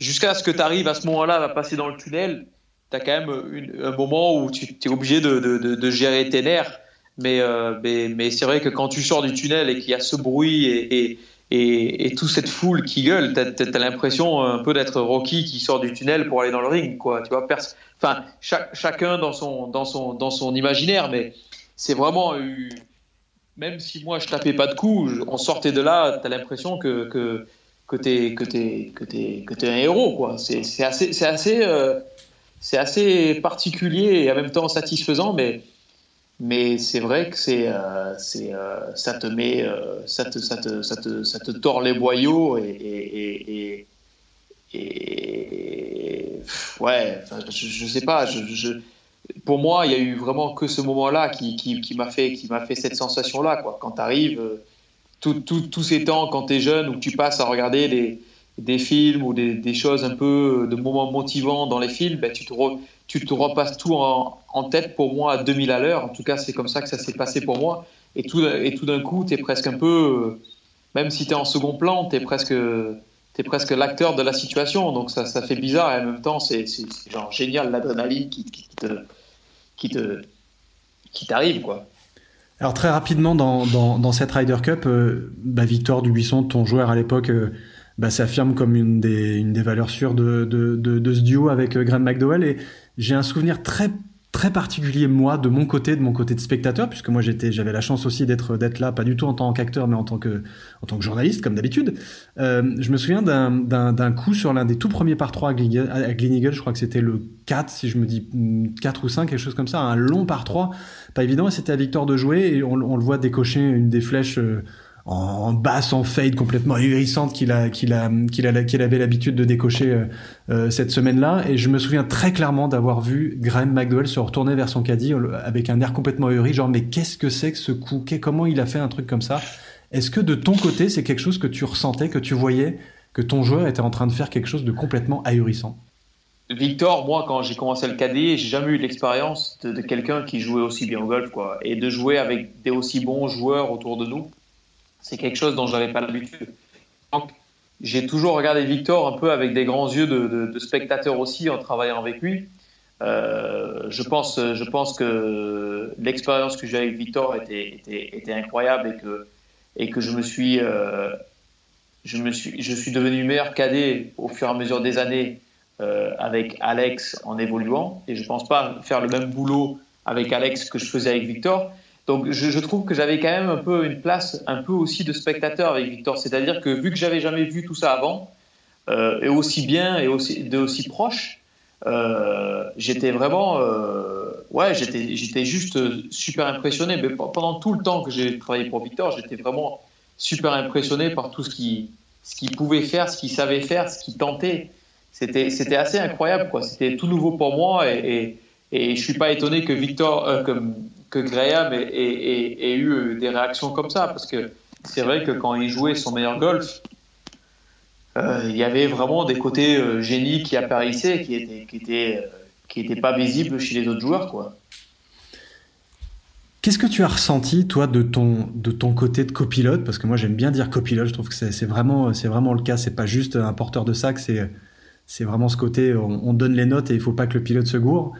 jusqu'à ce que tu arrives à ce moment-là, à passer dans le tunnel, tu as quand même un moment où tu es obligé de, de, de, gérer tes nerfs. Mais, euh, mais, c'est vrai que quand tu sors du tunnel et qu'il y a ce bruit et, et, toute cette foule qui gueule, tu as, l'impression un peu d'être Rocky qui sort du tunnel pour aller dans le ring. Quoi. Tu vois, enfin, chacun dans son, imaginaire, mais c'est vraiment. Même si moi je tapais pas de coups, on sortait de là, tu as l'impression que, que, tu es, un héros. C'est assez, euh, c'est assez particulier et en même temps satisfaisant, mais, mais c'est vrai que c'est, euh, c'est, euh, ça te met, ça, te, ça, te, ça, te, ça te tord les boyaux et, et, ouais, je, je, sais pas. Je, pour moi, il y a eu vraiment que ce moment-là qui, qui, m'a fait, qui m'a fait cette sensation-là. Quoi. Quand tu arrives, euh, tous ces temps, quand tu es jeune, où tu passes à regarder des, des films ou des, choses un peu de moments motivants dans les films, ben, tu, te repasses tout en, tête pour moi à 2000 à l'heure. En tout cas, c'est comme ça que ça s'est passé pour moi. Et tout, et tout d'un coup, tu es presque un peu, même si tu es en second plan, tu es presque tu presque l'acteur de la situation, donc ça, ça, fait bizarre et en même temps, c'est genre génial l'adrénaline qui, te qui te qui t'arrive quoi. Alors très rapidement dans, dans, dans cette Ryder Cup, euh, bah, Victor Dubuisson, ton joueur à l'époque, euh, bah, s'affirme comme une des, une des valeurs sûres de, de, de, de ce duo avec euh, Graham McDowell. Et j'ai un souvenir très très particulier moi de mon côté de mon côté de spectateur puisque moi j'étais j'avais la chance aussi d'être d'être là pas du tout en tant qu'acteur mais en tant que en tant que journaliste comme d'habitude euh, je me souviens d'un coup sur l'un des tout premiers par 3 à Gleneagle je crois que c'était le 4 si je me dis 4 ou 5 quelque chose comme ça un long par 3 pas évident c'était à Victor de jouer et on, on, le voit décocher une des flèches euh, en basse, en fade complètement ahurissante qu'il avait l'habitude de décocher euh, euh, cette semaine-là. Et je me souviens très clairement d'avoir vu Graham McDowell se retourner vers son caddie euh, avec un air complètement ahuri, genre mais qu'est-ce que c'est que ce coup? Comment il a fait un truc comme ça? Est-ce que de ton côté, c'est quelque chose que tu ressentais, que tu voyais, que ton joueur était en train de faire quelque chose de complètement ahurissant? Victor, moi, quand j'ai commencé le cadet, j'ai jamais eu l'expérience de, de quelqu'un qui jouait aussi bien au golf, quoi, et de jouer avec des aussi bons joueurs autour de nous c'est quelque chose dont je n'avais pas l'habitude. Donc, j'ai toujours regardé Victor un peu avec des grands yeux de, spectateur aussi en travaillant avec lui. Euh, je, pense, je pense que l'expérience que j'ai avec Victor était, incroyable et que, et que je, me suis, euh, je, me suis, je suis devenu meilleur cadet au fur et à mesure des années euh, avec Alex en évoluant. Et je ne pense pas faire le même boulot avec Alex que je faisais avec Victor. Donc je, trouve que j'avais quand même un peu une place un peu aussi de spectateur avec Victor. C'est-à-dire que vu que j'avais jamais vu tout ça avant, et aussi bien et aussi, de aussi proche, j'étais vraiment, ouais, j'étais, juste super impressionné. Mais pendant tout le temps que j'ai travaillé pour Victor, j'étais vraiment super impressionné par tout ce qu'il, ce qu'il pouvait faire, ce qu'il savait faire, ce qu'il tentait. C'était, assez incroyable, quoi. C'était tout nouveau pour moi et, et, et je suis pas étonné que Victor, que Graham ait, eu des réactions comme ça, parce que c'est vrai que quand il jouait son meilleur golf, euh, il y avait vraiment des côtés euh, génie qui apparaissaient, qui étaient, qui étaient, euh, qui étaient pas visibles chez les autres joueurs, quoi. Qu'est-ce que tu as ressenti, toi, de ton, de ton côté de copilote? Parce que moi, j'aime bien dire copilote, je trouve que c'est vraiment, vraiment le cas. C'est pas juste un porteur de sac, c'est vraiment ce côté, on, on, donne les notes et il faut pas que le pilote se gourre.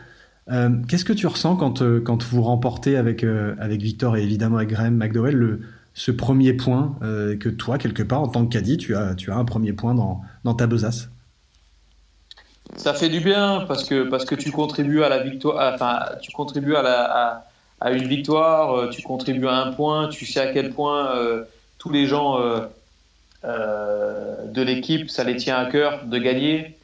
Euh, qu'est-ce que tu ressens quand, euh, quand vous remportez avec, euh, avec Victor et évidemment avec Graham McDowell le, ce premier point que toi, quelque part, en tant que caddie, tu as, tu as un premier point dans, dans ta besace? Ça fait du bien parce que, parce que tu contribues à la victoire, enfin, tu contribues à, la, à, une victoire, tu contribues à un point, tu sais à quel point tous les gens de l'équipe, ça les tient à cœur de gagner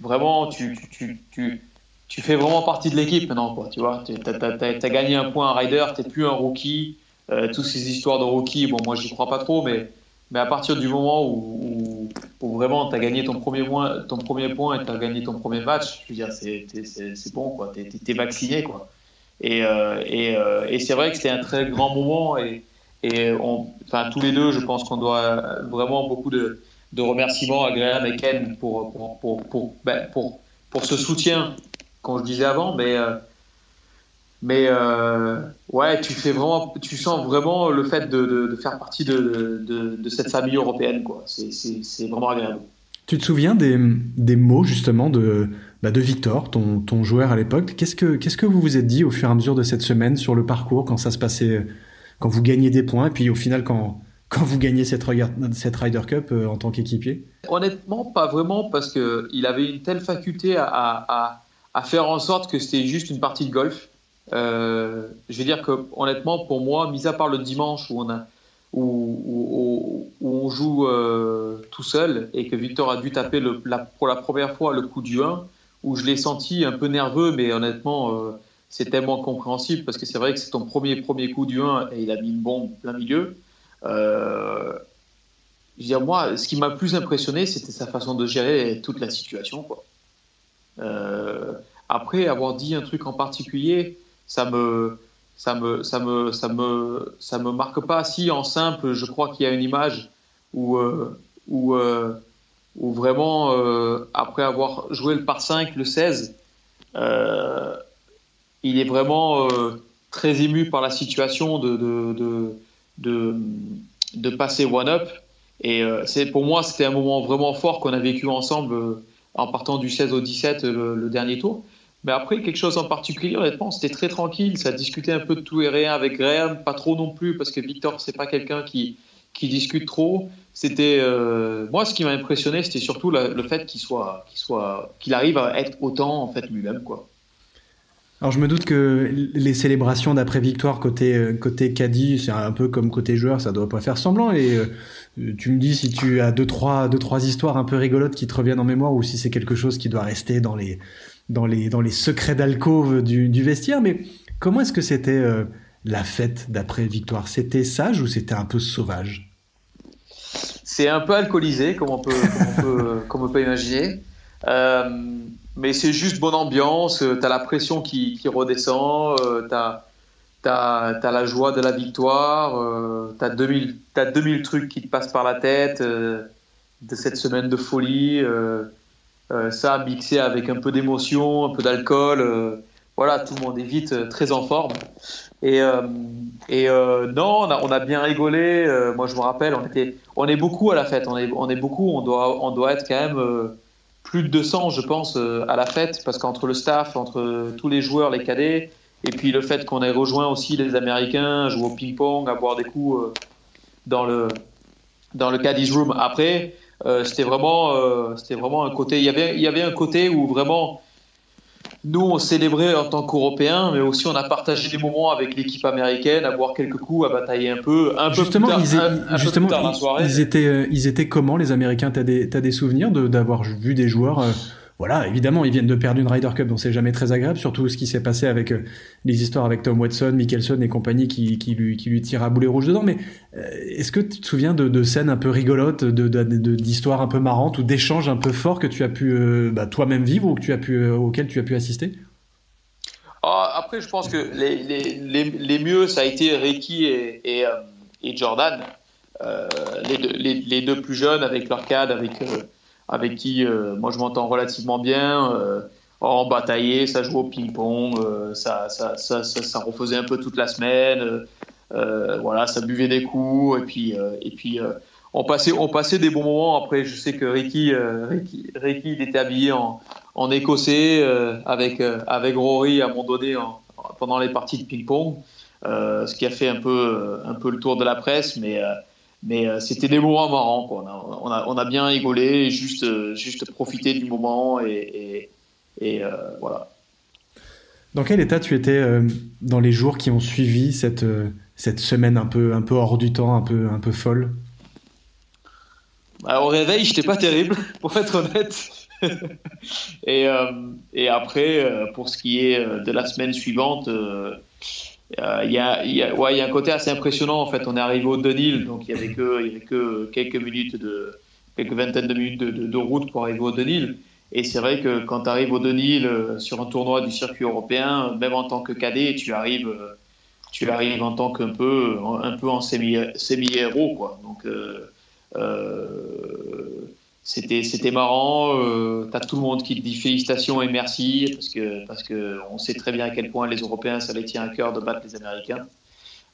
vraiment, tu, tu, tu, tu, fais vraiment partie de l'équipe maintenant, quoi, tu vois. Tu as, gagné un point à Ryder, tu plus un rookie. Euh, toutes ces histoires de rookie, bon, moi, j'y crois pas trop, mais, mais à partir du moment où, où, vraiment tu as gagné ton premier, point, ton premier point et tu as gagné ton premier match, je veux dire, c'est bon, quoi. Tu es, vacciné, quoi. Et, euh, et, euh, et c'est vrai que c'était un très grand moment et, et on, enfin, tous les deux, je pense qu'on doit vraiment beaucoup de, de remerciements à Graham et Ken pour, pour, pour, pour, ben, pour, pour ce soutien, comme je disais avant, mais, euh, mais euh, ouais, tu, fais vraiment, tu sens vraiment le fait de, de, faire partie de, de, cette famille européenne. Quoi. C'est, c'est, vraiment agréable. Tu te souviens des, des mots justement de, bah de Victor, ton, ton joueur à l'époque? Qu'est-ce que, qu'est-ce que vous vous êtes dit au fur et à mesure de cette semaine sur le parcours, quand ça se passait, quand vous gagnez des points, et puis au final quand quand vous gagnez cette, cette Ryder Cup euh, en tant qu'équipier Honnêtement, pas vraiment, parce qu'il avait une telle faculté à, faire en sorte que c'était juste une partie de golf. Euh, je veux dire que, honnêtement, pour moi, mis à part le dimanche où on, joue euh, tout seul et que Victor a dû taper pour la première fois le coup du 1, où je l'ai senti un peu nerveux, mais honnêtement, c'est tellement compréhensible parce que c'est vrai que c'est ton premier, premier coup du 1 et il a mis une bombe plein milieu. Euh, je dire, moi, ce qui m'a plus impressionné, c'était sa façon de gérer toute la situation. Euh, après avoir dit un truc en particulier, ça me, ça me, ça me, ça me, ça me marque pas. Si en simple, je crois qu'il y a une image où, euh, où, où vraiment, après avoir joué le par 5, le 16, il est vraiment très ému par la situation de, de de, de passer One Up. Et euh, c'est pour moi, c'était un moment vraiment fort qu'on a vécu ensemble euh, en partant du 16 au 17 le, dernier tour. Mais après, quelque chose en particulier, honnêtement, c'était très tranquille. Ça discutait un peu de tout et rien avec Graham, pas trop non plus, parce que Victor, c'est pas quelqu'un qui, qui discute trop. C'était euh, moi, ce qui m'a impressionné, c'était surtout le fait qu'il soit, qu'il soit, qu'il arrive à être autant en fait lui-même, quoi. Alors je me doute que les célébrations d'après victoire côté euh, côté caddie, c'est un peu comme côté joueur, ça doit pas faire semblant. Et euh, tu me dis si tu as deux trois deux trois histoires un peu rigolotes qui te reviennent en mémoire ou si c'est quelque chose qui doit rester dans les dans les dans les secrets d'alcôve du, vestiaire. Mais comment est-ce que c'était euh, la fête d'après victoire? C'était sage ou c'était un peu sauvage? C'est un peu alcoolisé, comme on peut comme on peut, comme on peut imaginer. Euh, mais c'est juste bonne ambiance, euh, tu as la pression qui, redescend, euh, tu as, as, la joie de la victoire, tu as, 2000, as 2000 trucs qui te passent par la tête de cette semaine de folie. ça mixé avec un peu d'émotion, un peu d'alcool. voilà, tout le monde est vite très en forme. Et, et non, on a, on a, bien rigolé. moi, je me rappelle, on, était, on est beaucoup à la fête. On est, on est beaucoup. On doit, on doit être quand même plus de 200, je pense, euh, à la fête, parce qu'entre le staff, entre tous les joueurs, les cadets, et puis le fait qu'on ait rejoint aussi les Américains, jouer au ping-pong, à boire des coups euh, dans le dans le caddies room. Après, euh, c'était vraiment vraiment un côté. Il y avait il y avait un côté où vraiment nous, on célébrait en tant qu'Européens, mais aussi on a partagé des moments avec l'équipe américaine, à boire quelques coups, à batailler un peu. Un justement, peu plus tard, ils, justement, ils, étaient, euh, ils étaient comment les Américains? T'as des, as des souvenirs d'avoir vu des joueurs euh, voilà, évidemment, ils viennent de perdre une Ryder Cup, donc c'est jamais très agréable, surtout ce qui s'est passé avec euh, les histoires avec Tom Watson, Mickelson et compagnie qui, lui, qui tirent à boulet rouge dedans. Mais est-ce que tu te souviens de, scènes un peu rigolotes, d'histoires de, un peu marrantes ou d'échanges un peu forts que tu as pu bah, toi-même vivre ou que tu as pu, auxquels tu as pu assister? Ah, après, je pense que les, mieux, ça a été Ricky et, euh, Jordan, euh, les, deux, plus jeunes avec leur cadre, avec, euh, avec qui moi je m'entends relativement bien. en bataillé, ça joue au ping-pong, ça, ça, ça, ça, refaisait un peu toute la semaine. voilà, ça buvait des coups et puis, et puis on passait, on passait des bons moments. Après, je sais que Ricky, Ricky, Ricky il était habillé en, en écossais euh, avec, euh, avec Rory à un moment donné pendant les parties de ping-pong, euh, ce qui a fait un peu, un peu le tour de la presse, mais, mais c'était des moments marrants. Quoi. On, a, on, a, bien rigolé, juste, juste profité du moment et, et, voilà. Dans quel état tu étais dans les jours qui ont suivi cette, cette semaine un peu, un peu hors du temps, un peu, un peu folle? Bah, Au réveil, j'étais pas terrible, pour être honnête. et, euh, et, après, euh, pour ce qui est euh, de la semaine suivante, il y, a, y, a, y, a, un côté assez impressionnant. En fait, on est arrivé au Denil, donc il n'y avait, que, quelques minutes de quelques vingtaines de minutes de, route pour arriver au Denil. Et c'est vrai que quand tu arrives au Denil sur un tournoi du circuit européen, même en tant que cadet, tu arrives, tu arrives en tant qu'un peu, un peu en semi-héros, quoi. Donc c'était c'était marrant. Euh, tu as tout le monde qui te dit félicitations et merci parce que parce que on sait très bien à quel point les Européens ça les tient à cœur de battre les Américains.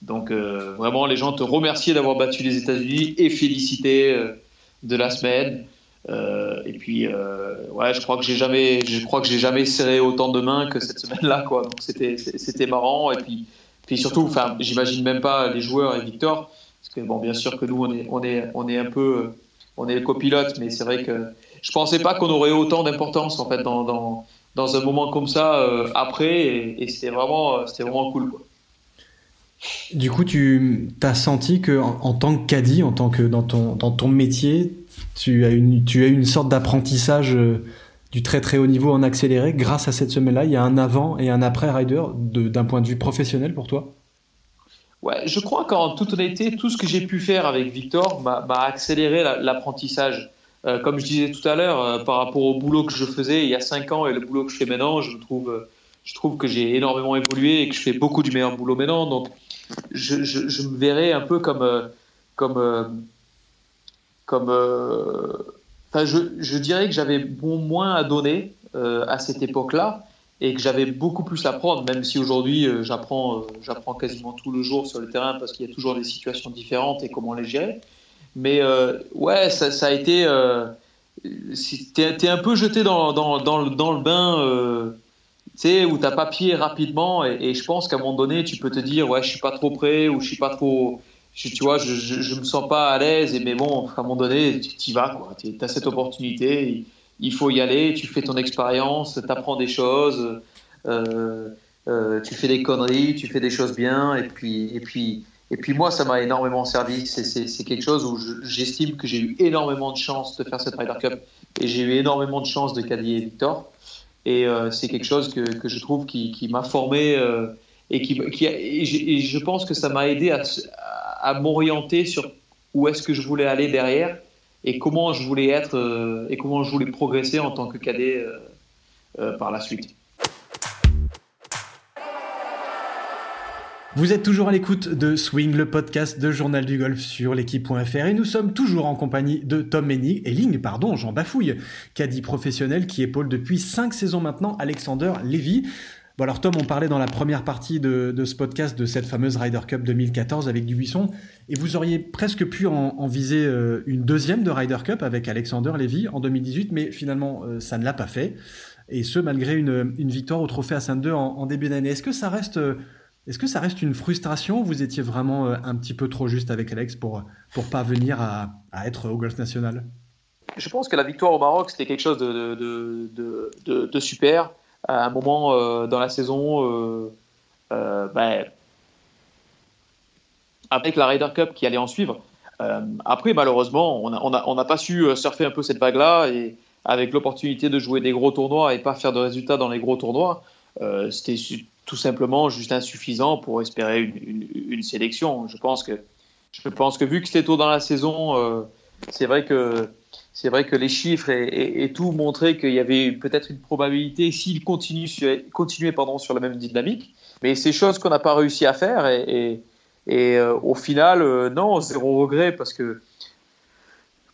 Donc euh, vraiment les gens te remercier d'avoir battu les États-Unis et féliciter euh, de la semaine. Euh, et puis ouais, je crois que j'ai jamais je crois que j'ai jamais serré autant de mains que cette semaine-là quoi. Donc c'était c'était marrant et puis puis surtout enfin j'imagine même pas les joueurs et Victor parce que bon bien sûr que nous on est on est on est un peu on est le copilote, mais c'est vrai que je pensais pas qu'on aurait autant d'importance en fait dans, dans, dans, un moment comme ça euh, après, et, c'était vraiment, euh, c'était vraiment cool. Quoi. Du coup, tu as senti que en, tant que caddie, en tant que dans ton, dans ton métier, tu as une, tu as une sorte d'apprentissage euh, du très très haut niveau en accéléré grâce à cette semaine-là? Il y a un avant et un après rider d'un point de vue professionnel pour toi? Ouais, je crois qu'en toute honnêteté, tout ce que j'ai pu faire avec Victor m'a accéléré l'apprentissage. Euh, comme je disais tout à l'heure, euh, par rapport au boulot que je faisais il y a 5 ans et le boulot que je fais maintenant, je trouve, euh, je trouve que j'ai énormément évolué et que je fais beaucoup du meilleur boulot maintenant. Donc, je, me verrais un peu comme, comme, comme, je, je dirais que j'avais moins à donner à cette époque-là et que j'avais beaucoup plus à prendre, même si aujourd'hui euh, j'apprends, euh, j'apprends quasiment tout le jour sur le terrain parce qu'il y a toujours des situations différentes et comment les gérer. Mais euh, ouais, ça, a été. Euh, t'es, un peu jeté dans, le, bain, tu sais, où t'as pas pied rapidement, et, je pense qu'à un moment donné, tu peux te dire, ouais, je suis pas trop prêt ou je suis pas trop. tu vois, je, me sens pas à l'aise, et mais bon, à un moment donné, tu y vas, quoi. Tu as cette opportunité il faut y aller, tu fais ton expérience, tu apprends des choses, euh, euh, tu fais des conneries, tu fais des choses bien, et puis, et puis, et puis moi, ça m'a énormément servi. C'est quelque chose où j'estime que j'ai eu énormément de chance de faire cette Ryder Cup, et j'ai eu énormément de chance de qualifier Victor. Et euh, c'est quelque chose que, je trouve qui, m'a formé et qui, qui et je pense que ça m'a aidé à m'orienter sur où est-ce que je voulais aller derrière et comment je voulais être euh, et comment je voulais progresser en tant que cadet euh, euh, par la suite. Vous êtes toujours à l'écoute de Swing, le podcast de Journal du Golf sur l'équipe.fr et nous sommes toujours en compagnie de Tom Hennig, et Ling, pardon, Jean Bafouille, caddie professionnel qui épaule depuis 5 saisons maintenant Alexander Lévy. Alors Tom, on parlait dans la première partie de, ce podcast de cette fameuse Ryder Cup 2014 avec Dubuisson, et vous auriez presque pu en, viser euh, une deuxième de Ryder Cup avec Alexander Levy en 2018, mais finalement euh, ça ne l'a pas fait, et ce malgré une, victoire au Trophée à Sainte-Deux en, début d'année. Est-ce que ça reste euh, est-ce que ça reste une frustration Vous étiez vraiment un petit peu trop juste avec Alex pour pour pas venir à, être au golf national? Je pense que la victoire au Maroc c'était quelque chose de super. À un moment dans la saison, ben, avec la Ryder Cup qui allait en suivre. après, malheureusement, on n'a pas su surfer un peu cette vague-là et avec l'opportunité de jouer des gros tournois et pas faire de résultats dans les gros tournois, c'était tout simplement juste insuffisant pour espérer une, une, sélection. Je pense que, je pense que vu que c'était tôt dans la saison, euh, c'est vrai que c'est vrai que les chiffres et, tout montraient qu'il y avait peut-être une probabilité s'il continuait sur la même dynamique. Mais c'est chose qu'on n'a pas réussi à faire et, et euh, au final, euh, non, zéro regret parce que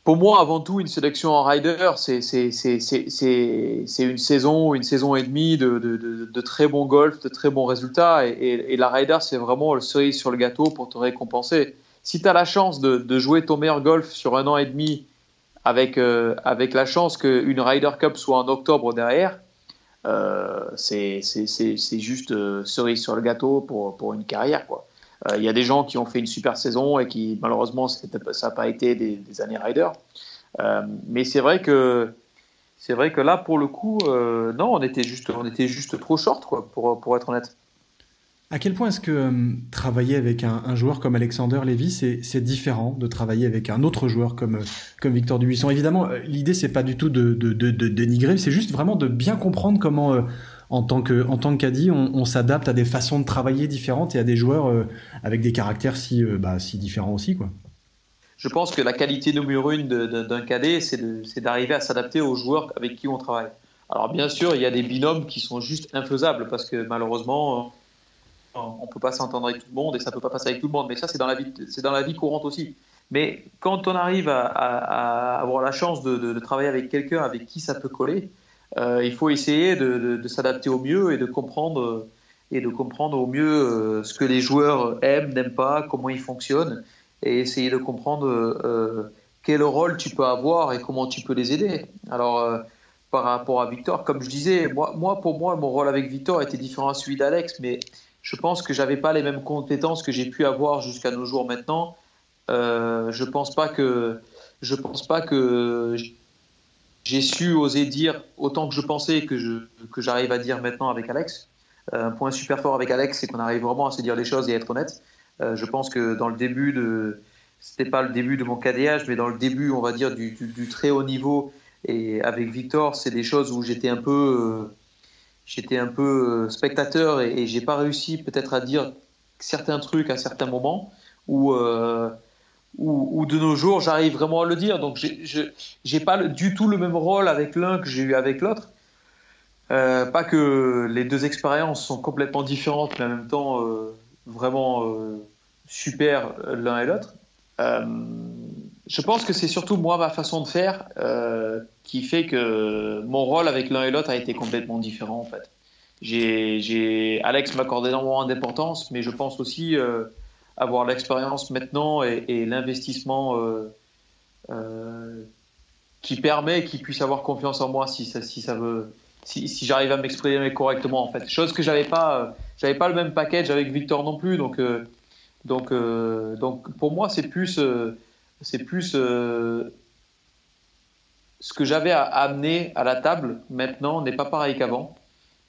pour moi, avant tout, une sélection en rider, c'est une saison, une saison et demie de, très bons golf, de très bons résultats. Et, la rider, c'est vraiment le cerise sur le gâteau pour te récompenser. Si tu as la chance de, jouer ton meilleur golf sur un an et demi avec, euh, avec la chance qu'une Ryder Cup soit en octobre derrière, euh, c'est juste euh, cerise sur le gâteau pour, pour une carrière. Euh, il y a des gens qui ont fait une super saison et qui, malheureusement, ça n'a pas été des, années rider. Euh, mais c'est vrai que c'est vrai que là, pour le coup, non, on était juste, on était juste trop short, quoi, pour, pour être honnête. À quel point est-ce que travailler avec un, joueur comme Alexander Lévy, c'est différent de travailler avec un autre joueur comme, comme Victor Dubuisson? Évidemment, l'idée, c'est pas du tout de, dénigrer, c'est juste vraiment de bien comprendre comment en tant que on, s'adapte à des façons de travailler différentes et à des joueurs euh, avec des caractères si euh, bah, si différents aussi quoi. Je pense que la qualité numéro une d'un cadet, c'est d'arriver à s'adapter aux joueurs avec qui on travaille. Alors bien sûr, il y a des binômes qui sont juste infaisables parce que malheureusement, on ne peut pas s'entendre avec tout le monde et ça ne peut pas passer avec tout le monde. Mais ça, c'est dans la vie, c'est dans la vie courante aussi. Mais quand on arrive à, avoir la chance de, de travailler avec quelqu'un avec qui ça peut coller, euh, il faut essayer de, s'adapter au mieux et de comprendre et de comprendre au mieux euh, ce que les joueurs aiment, n'aiment pas, comment ils fonctionnent, et essayer de comprendre euh, quel rôle tu peux avoir et comment tu peux les aider. Alors, par rapport à Victor, comme je disais, moi, moi, pour moi, mon rôle avec Victor était différent à celui d'Alex, mais je pense que j'avais pas les mêmes compétences que j'ai pu avoir jusqu'à nos jours maintenant. je pense pas que je pense pas que j'ai su oser dire autant que je pensais que je que j'arrive à dire maintenant avec Alex. Euh, un point super fort avec Alex, c'est qu'on arrive vraiment à se dire les choses et à être honnête. Euh, je pense que dans le début de, c'était pas le début de mon KDH, mais dans le début, on va dire du, du, très haut niveau et avec Victor, c'est des choses où j'étais un peu, euh, j'étais un peu spectateur et, et j'ai pas réussi peut-être à dire certains trucs à certains moments où ou, de nos jours, j'arrive vraiment à le dire. Donc, je n'ai pas du tout le même rôle avec l'un que j'ai eu avec l'autre. Euh, pas que les deux expériences sont complètement différentes, mais en même temps euh, vraiment euh, super l'un et l'autre. Je pense que c'est surtout moi, ma façon de faire, qui fait que mon rôle avec l'un et l'autre a été complètement différent en fait. J'ai, Alex m'accorde énormément d'importance, mais je pense aussi avoir l'expérience maintenant et, l'investissement euh, euh, qui permet qu'il puisse avoir confiance en moi si ça, si ça veut, si, j'arrive à m'exprimer correctement en fait. Chose que j'avais pas, euh, j'avais pas le même package avec Victor non plus, donc donc donc pour moi c'est plus c'est plus ce que j'avais à amener à la table maintenant n'est pas pareil qu'avant.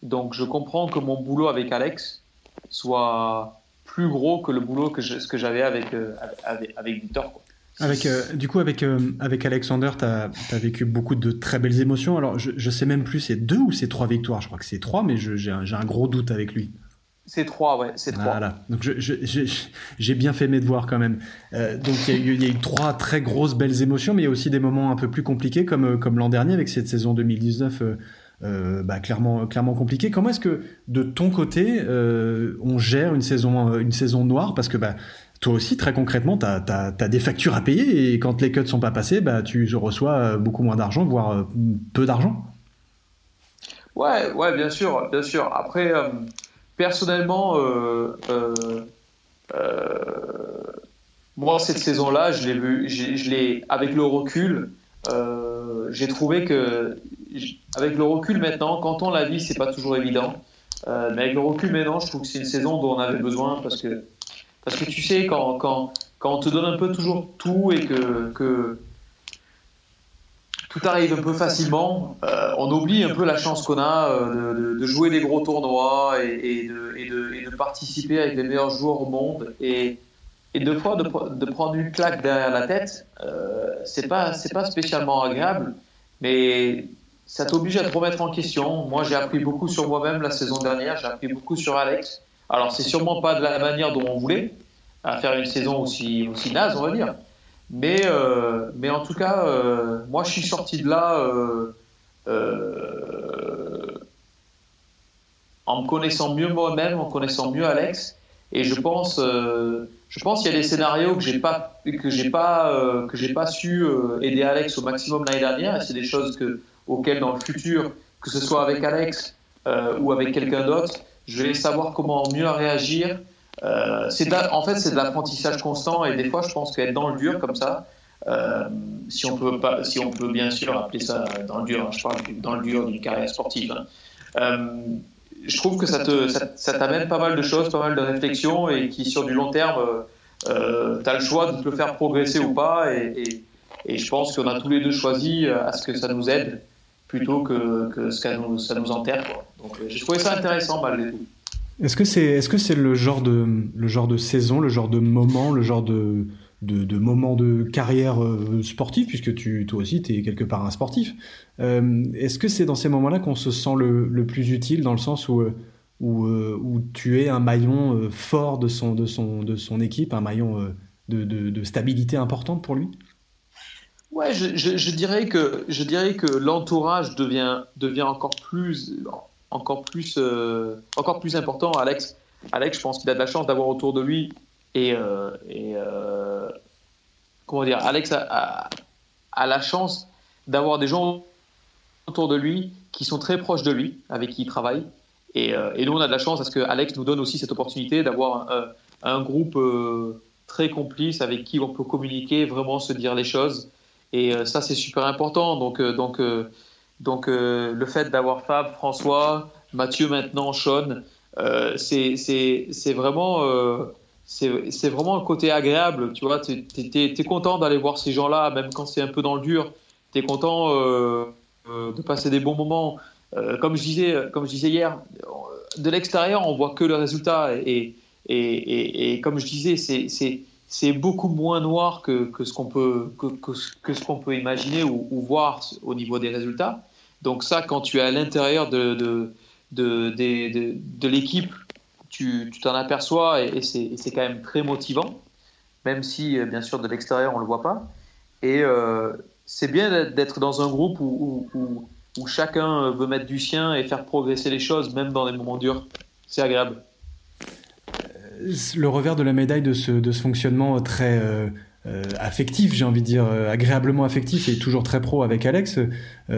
Donc je comprends que mon boulot avec Alex soit plus gros que le boulot que ce que j'avais avec, euh, avec, Victor. Avec, euh, du coup, avec, euh, avec Alexander, tu as, vécu beaucoup de très belles émotions. Alors, je, je sais même plus, c'est deux ou c'est trois victoires Je crois que c'est trois, mais j'ai un, gros doute avec lui. C'est trois, ouais, c'est trois. Voilà, donc j'ai bien fait mes devoirs quand même. donc il y, a eu trois très grosses belles émotions, mais il y a aussi des moments un peu plus compliqués, comme, comme l'an dernier avec cette saison 2019 euh, bah, clairement, clairement compliqué. Comment est-ce que de ton côté, euh, on gère une saison, euh, une saison noire? Parce que bah, toi aussi, très concrètement, tu as, des factures à payer et quand les cuts sont pas passés, bah, tu reçois beaucoup moins d'argent, voire peu d'argent. Ouais, ouais, bien sûr, bien sûr. Après, personnellement, moi, cette saison-là, je l'ai vu, avec le recul, j'ai trouvé que avec le recul maintenant, quand on la vit, c'est pas toujours évident. Euh, mais avec le recul maintenant, je trouve que c'est une saison dont on avait besoin parce que, tu sais, quand, on te donne un peu toujours tout et que, tout arrive un peu facilement. Euh, on oublie un peu la chance qu'on a euh, de, jouer des gros tournois et, de, participer avec les meilleurs joueurs au monde. Et, deux fois, de, prendre une claque derrière la tête, euh, c'est pas, pas spécialement agréable, mais ça t'oblige à te remettre en question. Moi, j'ai appris beaucoup sur moi-même la saison dernière, j'ai appris beaucoup sur Alex. Alors, c'est sûrement pas de la manière dont on voulait, à faire une saison aussi, aussi naze, on va dire. Mais, euh, mais en tout cas, euh, moi, je suis sorti de là euh, en me connaissant mieux moi-même, en connaissant mieux Alex. Et je pense, je pense qu'il y a des scénarios que j'ai pas que j'ai pas que j'ai pas su aider Alex au maximum l'année dernière. Et c'est des choses que auxquelles dans le futur, que ce soit avec Alex ou avec quelqu'un d'autre, je vais savoir comment mieux réagir euh, c'est en fait, c'est de l'apprentissage constant et des fois, je pense qu'être dans le dur comme ça, euh, si on peut pas, si on peut bien sûr appeler ça dans le dur, hein, je parle dans le dur d'une carrière sportive. Hein. Euh, je trouve que ça te, ça, t'amène pas mal de choses, pas mal de réflexions et qui sur du long terme, tu as le choix de te le faire progresser ou pas et, et, je pense qu'on a tous les deux choisi à ce que ça nous aide plutôt que, que ce que ça nous enterre. Donc j'ai trouvé ça intéressant malgré tout. Est-ce que c'est est-ce le genre de le genre de saison, le genre de moment, le genre de de, moment de carrière euh, sportive, puisque tu toi aussi tu es quelque part un sportif. Euh, est-ce que c'est dans ces moments-là qu'on se sent le, le, plus utile, dans le sens où euh, où tu es un maillon fort de son de son de son équipe, un maillon de, de, stabilité importante pour lui? Ouais, je, je, je, dirais que que l'entourage devient devient encore plus encore plus, euh, encore plus important. Alex, Alex, je pense qu'il a de la chance d'avoir autour de lui et, euh, euh, comment dire, Alex a, la chance d'avoir des gens autour de lui qui sont très proches de lui, avec qui il travaille. Et, nous, on a de la chance parce que Alex nous donne aussi cette opportunité d'avoir un, un, groupe très complice avec qui on peut communiquer, vraiment se dire les choses. Et ça, c'est super important. Donc, donc donc euh, le fait d'avoir Fab, François, Mathieu maintenant, Sean, euh, c'est vraiment, euh, c'est vraiment un côté agréable. Tu vois, tu es, content d'aller voir ces gens-là, même quand c'est un peu dans le dur. Tu es content de passer des bons moments. comme, je disais, comme je disais hier, de l'extérieur, on voit que le résultat. Et, et, et, comme je disais, c'est beaucoup moins noir que, que ce qu'on peut, que, que, ce qu'on peut imaginer ou, ou, voir au niveau des résultats. Donc ça, quand tu es à l'intérieur de, de, de, l'équipe, tu t'en aperçois et, c'est quand même très motivant, même si, euh, bien sûr, de l'extérieur, on ne le voit pas. Et euh, c'est bien d'être dans un groupe où, où, chacun veut mettre du sien et faire progresser les choses, même dans les moments durs. C'est agréable. Le revers de la médaille de ce, de ce fonctionnement très... Euh, euh, affectif, j'ai envie de dire, euh, agréablement affectif et toujours très pro avec Alex, euh,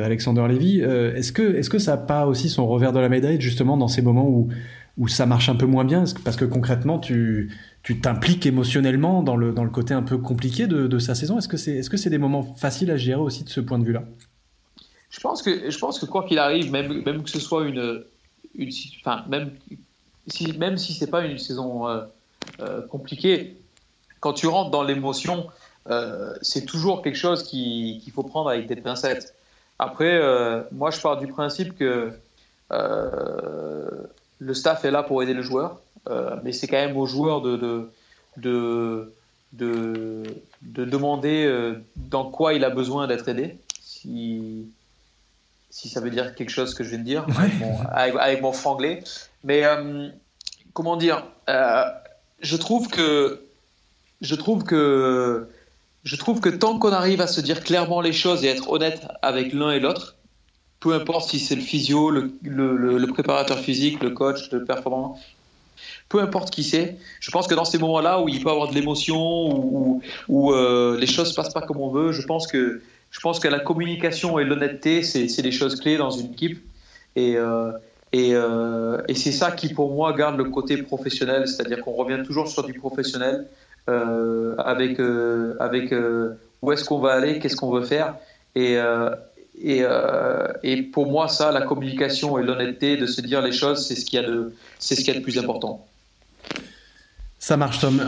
Alexander Lévy. est-ce que, est-ce que ça n'a pas aussi son revers de la médaille justement dans ces moments où, où ça marche un peu moins bien? Parce que concrètement, tu, tu t'impliques émotionnellement dans le, dans le côté un peu compliqué de, de sa saison? Est-ce que c'est, est-ce que c'est des moments faciles à gérer aussi de ce point de vue-là? Je pense, que, je pense que quoi qu'il arrive, même, même que ce soit une, une enfin, même si, même si c'est pas une saison compliquée, quand tu rentres dans l'émotion, euh, c'est toujours quelque chose qu'il faut prendre avec des pincettes. Après, euh, moi, je pars du principe que euh, le staff est là pour aider le joueur, mais c'est quand même au joueur de, de, de, de, demander dans quoi il a besoin d'être aidé. Si, si ça veut dire quelque chose que je viens de dire, avec, avec, mon franglais. Mais comment dire Je trouve que je trouve que je trouve que tant qu'on arrive à se dire clairement les choses et être honnête avec l'un et l'autre, peu importe si c'est le physio, le, le, préparateur physique, le coach de performance, peu importe qui c'est, je pense que dans ces moments-là où il peut y avoir de l'émotion, où, où, euh, les choses ne se passent pas comme on veut, je pense que, je pense que la communication et l'honnêteté, c'est des choses clés dans une équipe. Et, euh, et, euh, et c'est ça qui, pour moi, garde le côté professionnel, c'est-à-dire qu'on revient toujours sur du professionnel. Euh, avec, euh, avec euh, où est-ce qu'on va aller, qu'est-ce qu'on veut faire. Et, et, et, pour moi, ça, la communication et l'honnêteté de se dire les choses, c'est ce qu'il y a de, c'est ce qu'il y a de plus important. Ça marche, Tom.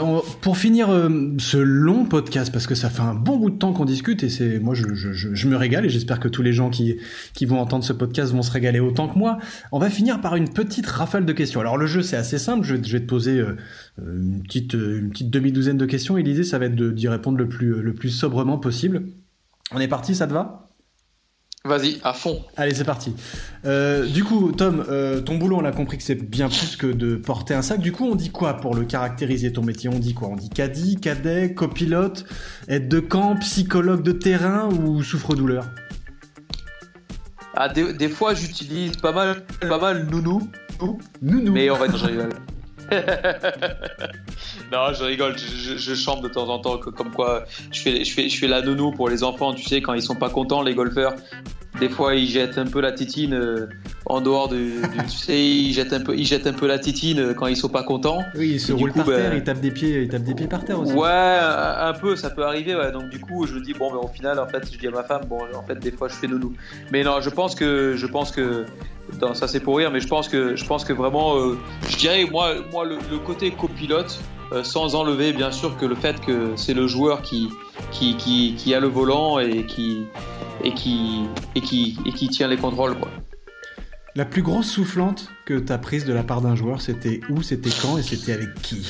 Pour finir euh, ce long podcast, parce que ça fait un bon bout de temps qu'on discute et c'est moi je, je, je, me régale et j'espère que tous les gens qui, qui vont entendre ce podcast vont se régaler autant que moi. On va finir par une petite rafale de questions. Alors le jeu c'est assez simple. Je je vais te poser euh, une petite une petite demi douzaine de questions et ça va être d'y répondre le plus le plus sobrement possible. On est parti, ça te va? Vas-y, à fond. Allez, c'est parti. Euh, du coup, Tom, euh, ton boulot, on a compris que c'est bien plus que de porter un sac. Du coup, on dit quoi pour le caractériser ton métier? On dit quoi? On dit caddie, cadet, copilote, aide de camp, psychologue de terrain ou souffre-douleur? Ah, des, fois, j'utilise pas mal, pas mal nounou. Nounou. Mais en fait, je rigole. Non, je rigole, je, chante de temps en temps comme quoi je fais, je, fais, je fais la nounou pour les enfants, tu sais, quand ils sont pas contents, les golfeurs, des fois ils jettent un peu la titine euh, en dehors du, tu sais, ils jettent un peu, ils jettent un peu la titine euh, quand ils sont pas contents. Oui, ils se roulent par terre, ben, ils tapent des pieds, ils tapent des pieds par terre aussi. Ouais, un peu, ça peut arriver. Ouais. Donc du coup, je me dis bon, mais au final, en fait, je dis à ma femme, bon, en fait, des fois, je fais nounou. Mais non, je pense que, je pense que ça c'est pour rire, mais je pense que, je pense que vraiment, euh, je dirais, moi, moi le, côté copilote, euh, sans enlever bien sûr que le fait que c'est le joueur qui, qui, qui, qui, a le volant et qui, et qui, et qui, et qui tient les contrôles. Quoi. La plus grosse soufflante que tu as prise de la part d'un joueur, c'était où, c'était quand et c'était avec qui?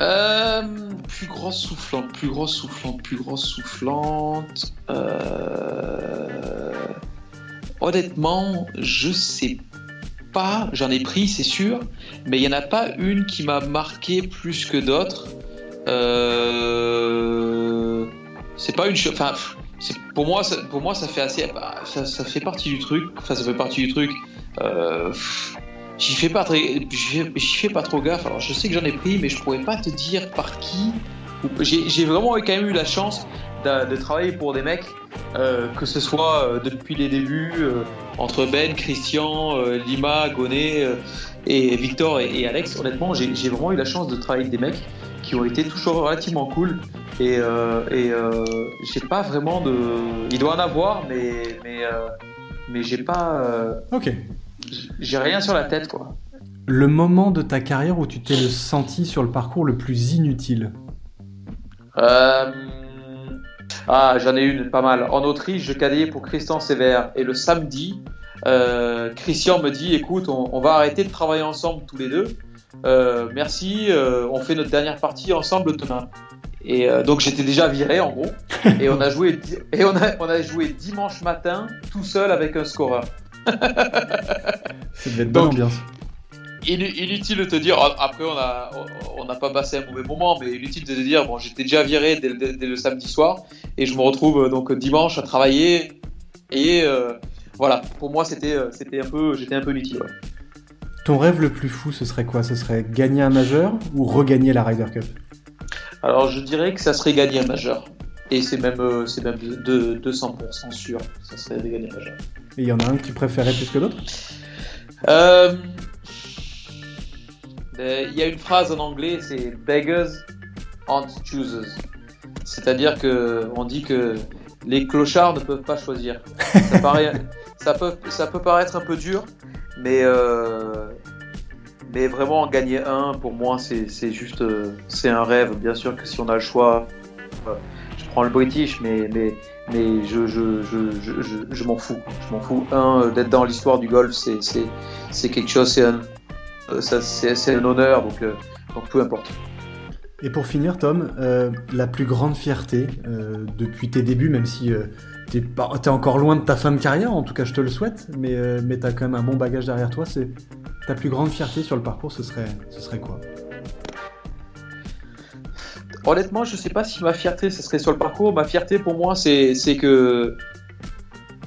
Euh, plus grosse soufflante, plus grosse soufflante, plus grosse soufflante. Euh... Honnêtement, je sais pas. J'en ai pris, c'est sûr, mais il n'y en a pas une qui m'a marqué plus que d'autres. Euh... C'est pas une chose. Enfin, pour moi, ça, pour moi, ça fait assez. Bah, ça, fait partie du truc. Enfin, ça fait partie du truc. Euh... J'y fais pas très, j'y fais pas trop gaffe. Alors, je sais que j'en ai pris, mais je pourrais pas te dire par qui. J'ai vraiment quand même eu la chance de, travailler pour des mecs, euh, que ce soit euh, depuis les débuts, euh, entre Ben, Christian, Lima, Gonet et Victor et, Alex. Honnêtement, j'ai vraiment eu la chance de travailler avec des mecs qui ont été toujours relativement cool. Et, et j'ai pas vraiment de. Il doit en avoir, mais, mais, mais j'ai pas. Ok. J'ai rien sur la tête, quoi. Le moment de ta carrière où tu t'es senti sur le parcours le plus inutile? Euh, ah, j'en ai une pas mal. En Autriche, je cadillais pour Christian Sévère. Et le samedi, euh, Christian me dit écoute, on, va arrêter de travailler ensemble tous les deux. Euh, merci, euh, on fait notre dernière partie ensemble demain. Et donc j'étais déjà viré en gros. Et on a joué, et on a, on a joué dimanche matin tout seul avec un scoreur. Devait être bonne ambiance inutile de te dire, après on a on n'a pas passé un mauvais moment, mais inutile de te dire, bon j'étais déjà viré dès, le samedi soir et je me retrouve euh, donc dimanche à travailler et euh, voilà, pour moi c'était euh, un peu j'étais un peu inutile. Ton rêve le plus fou ce serait quoi? Ce serait gagner un majeur ou regagner la Ryder Cup? Alors je dirais que ça serait gagner un majeur. Et c'est même, c'est même de, 200% sûr, ça serait gagner un majeur. Et il y en a un que tu préférais plus que d'autres? Euh, il y a une phrase en anglais, c'est beggars aren't choosers. C'est-à-dire que on dit que les clochards ne peuvent pas choisir. Ça, paraît, ça, peut, ça peut paraître un peu dur, mais, euh, mais vraiment en gagner un, pour moi, c'est juste euh, c'est un rêve. Bien sûr que si on a le choix, je prends le British, mais, mais, mais je, je, je, je, je m'en fous. Je m'en fous. Un, d'être dans l'histoire du golf, c'est quelque chose, c'est un euh, c'est un honneur, donc, euh, donc peu importe. Et pour finir, Tom, euh, la plus grande fierté depuis tes débuts, même si tu es, encore loin de ta fin de carrière, en tout cas je te le souhaite, mais, mais tu as quand même un bon bagage derrière toi, c'est ta plus grande fierté sur le parcours, ce serait, ce serait quoi? Honnêtement, je sais pas si ma fierté, ce serait sur le parcours. Ma fierté pour moi, c'est que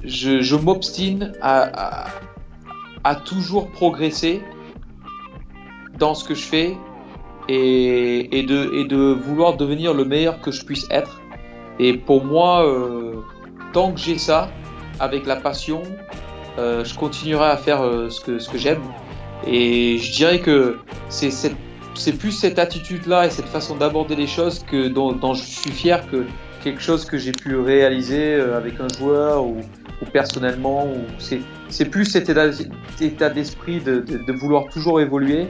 je, je m'obstine à, à, à, toujours progresser dans ce que je fais et, de, vouloir devenir le meilleur que je puisse être. Et pour moi, euh, tant que j'ai ça, avec la passion, euh, je continuerai à faire euh, ce que, j'aime. Et je dirais que c'est plus cette attitude-là et cette façon d'aborder les choses que dont, je suis fier que quelque chose que j'ai pu réaliser avec un joueur ou, personnellement. c'est plus cet état d'esprit de, de, de, vouloir toujours évoluer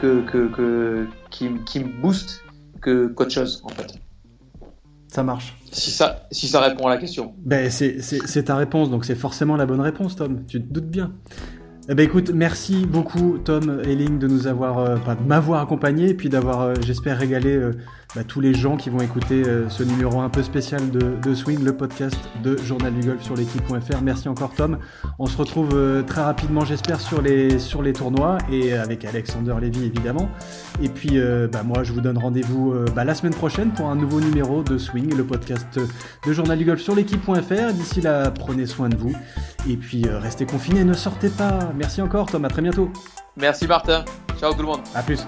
que, que, que qui, qui, me booste que qu'autre chose en fait. Ça marche. Si ça, si ça répond à la question. Ben c'est ta réponse, donc c'est forcément la bonne réponse, Tom. Tu te doutes bien. Eh ben écoute, merci beaucoup Tom Elling de nous avoir, euh, de m'avoir accompagné et puis d'avoir, euh, j'espère, régalé euh, bah, tous les gens qui vont écouter ce numéro un peu spécial de, Swing, le podcast de Journal du Golf sur l'équipe.fr. Merci encore Tom. On se retrouve très rapidement, j'espère, sur les, sur les tournois et avec Alexander Lévy évidemment. Et puis bah, moi, je vous donne rendez-vous bah, la semaine prochaine pour un nouveau numéro de Swing, le podcast de Journal du Golf sur l'équipe.fr. D'ici là, prenez soin de vous et puis restez confinés, ne sortez pas. Merci encore Tom, à très bientôt. Merci Martin. Ciao tout le monde. À plus.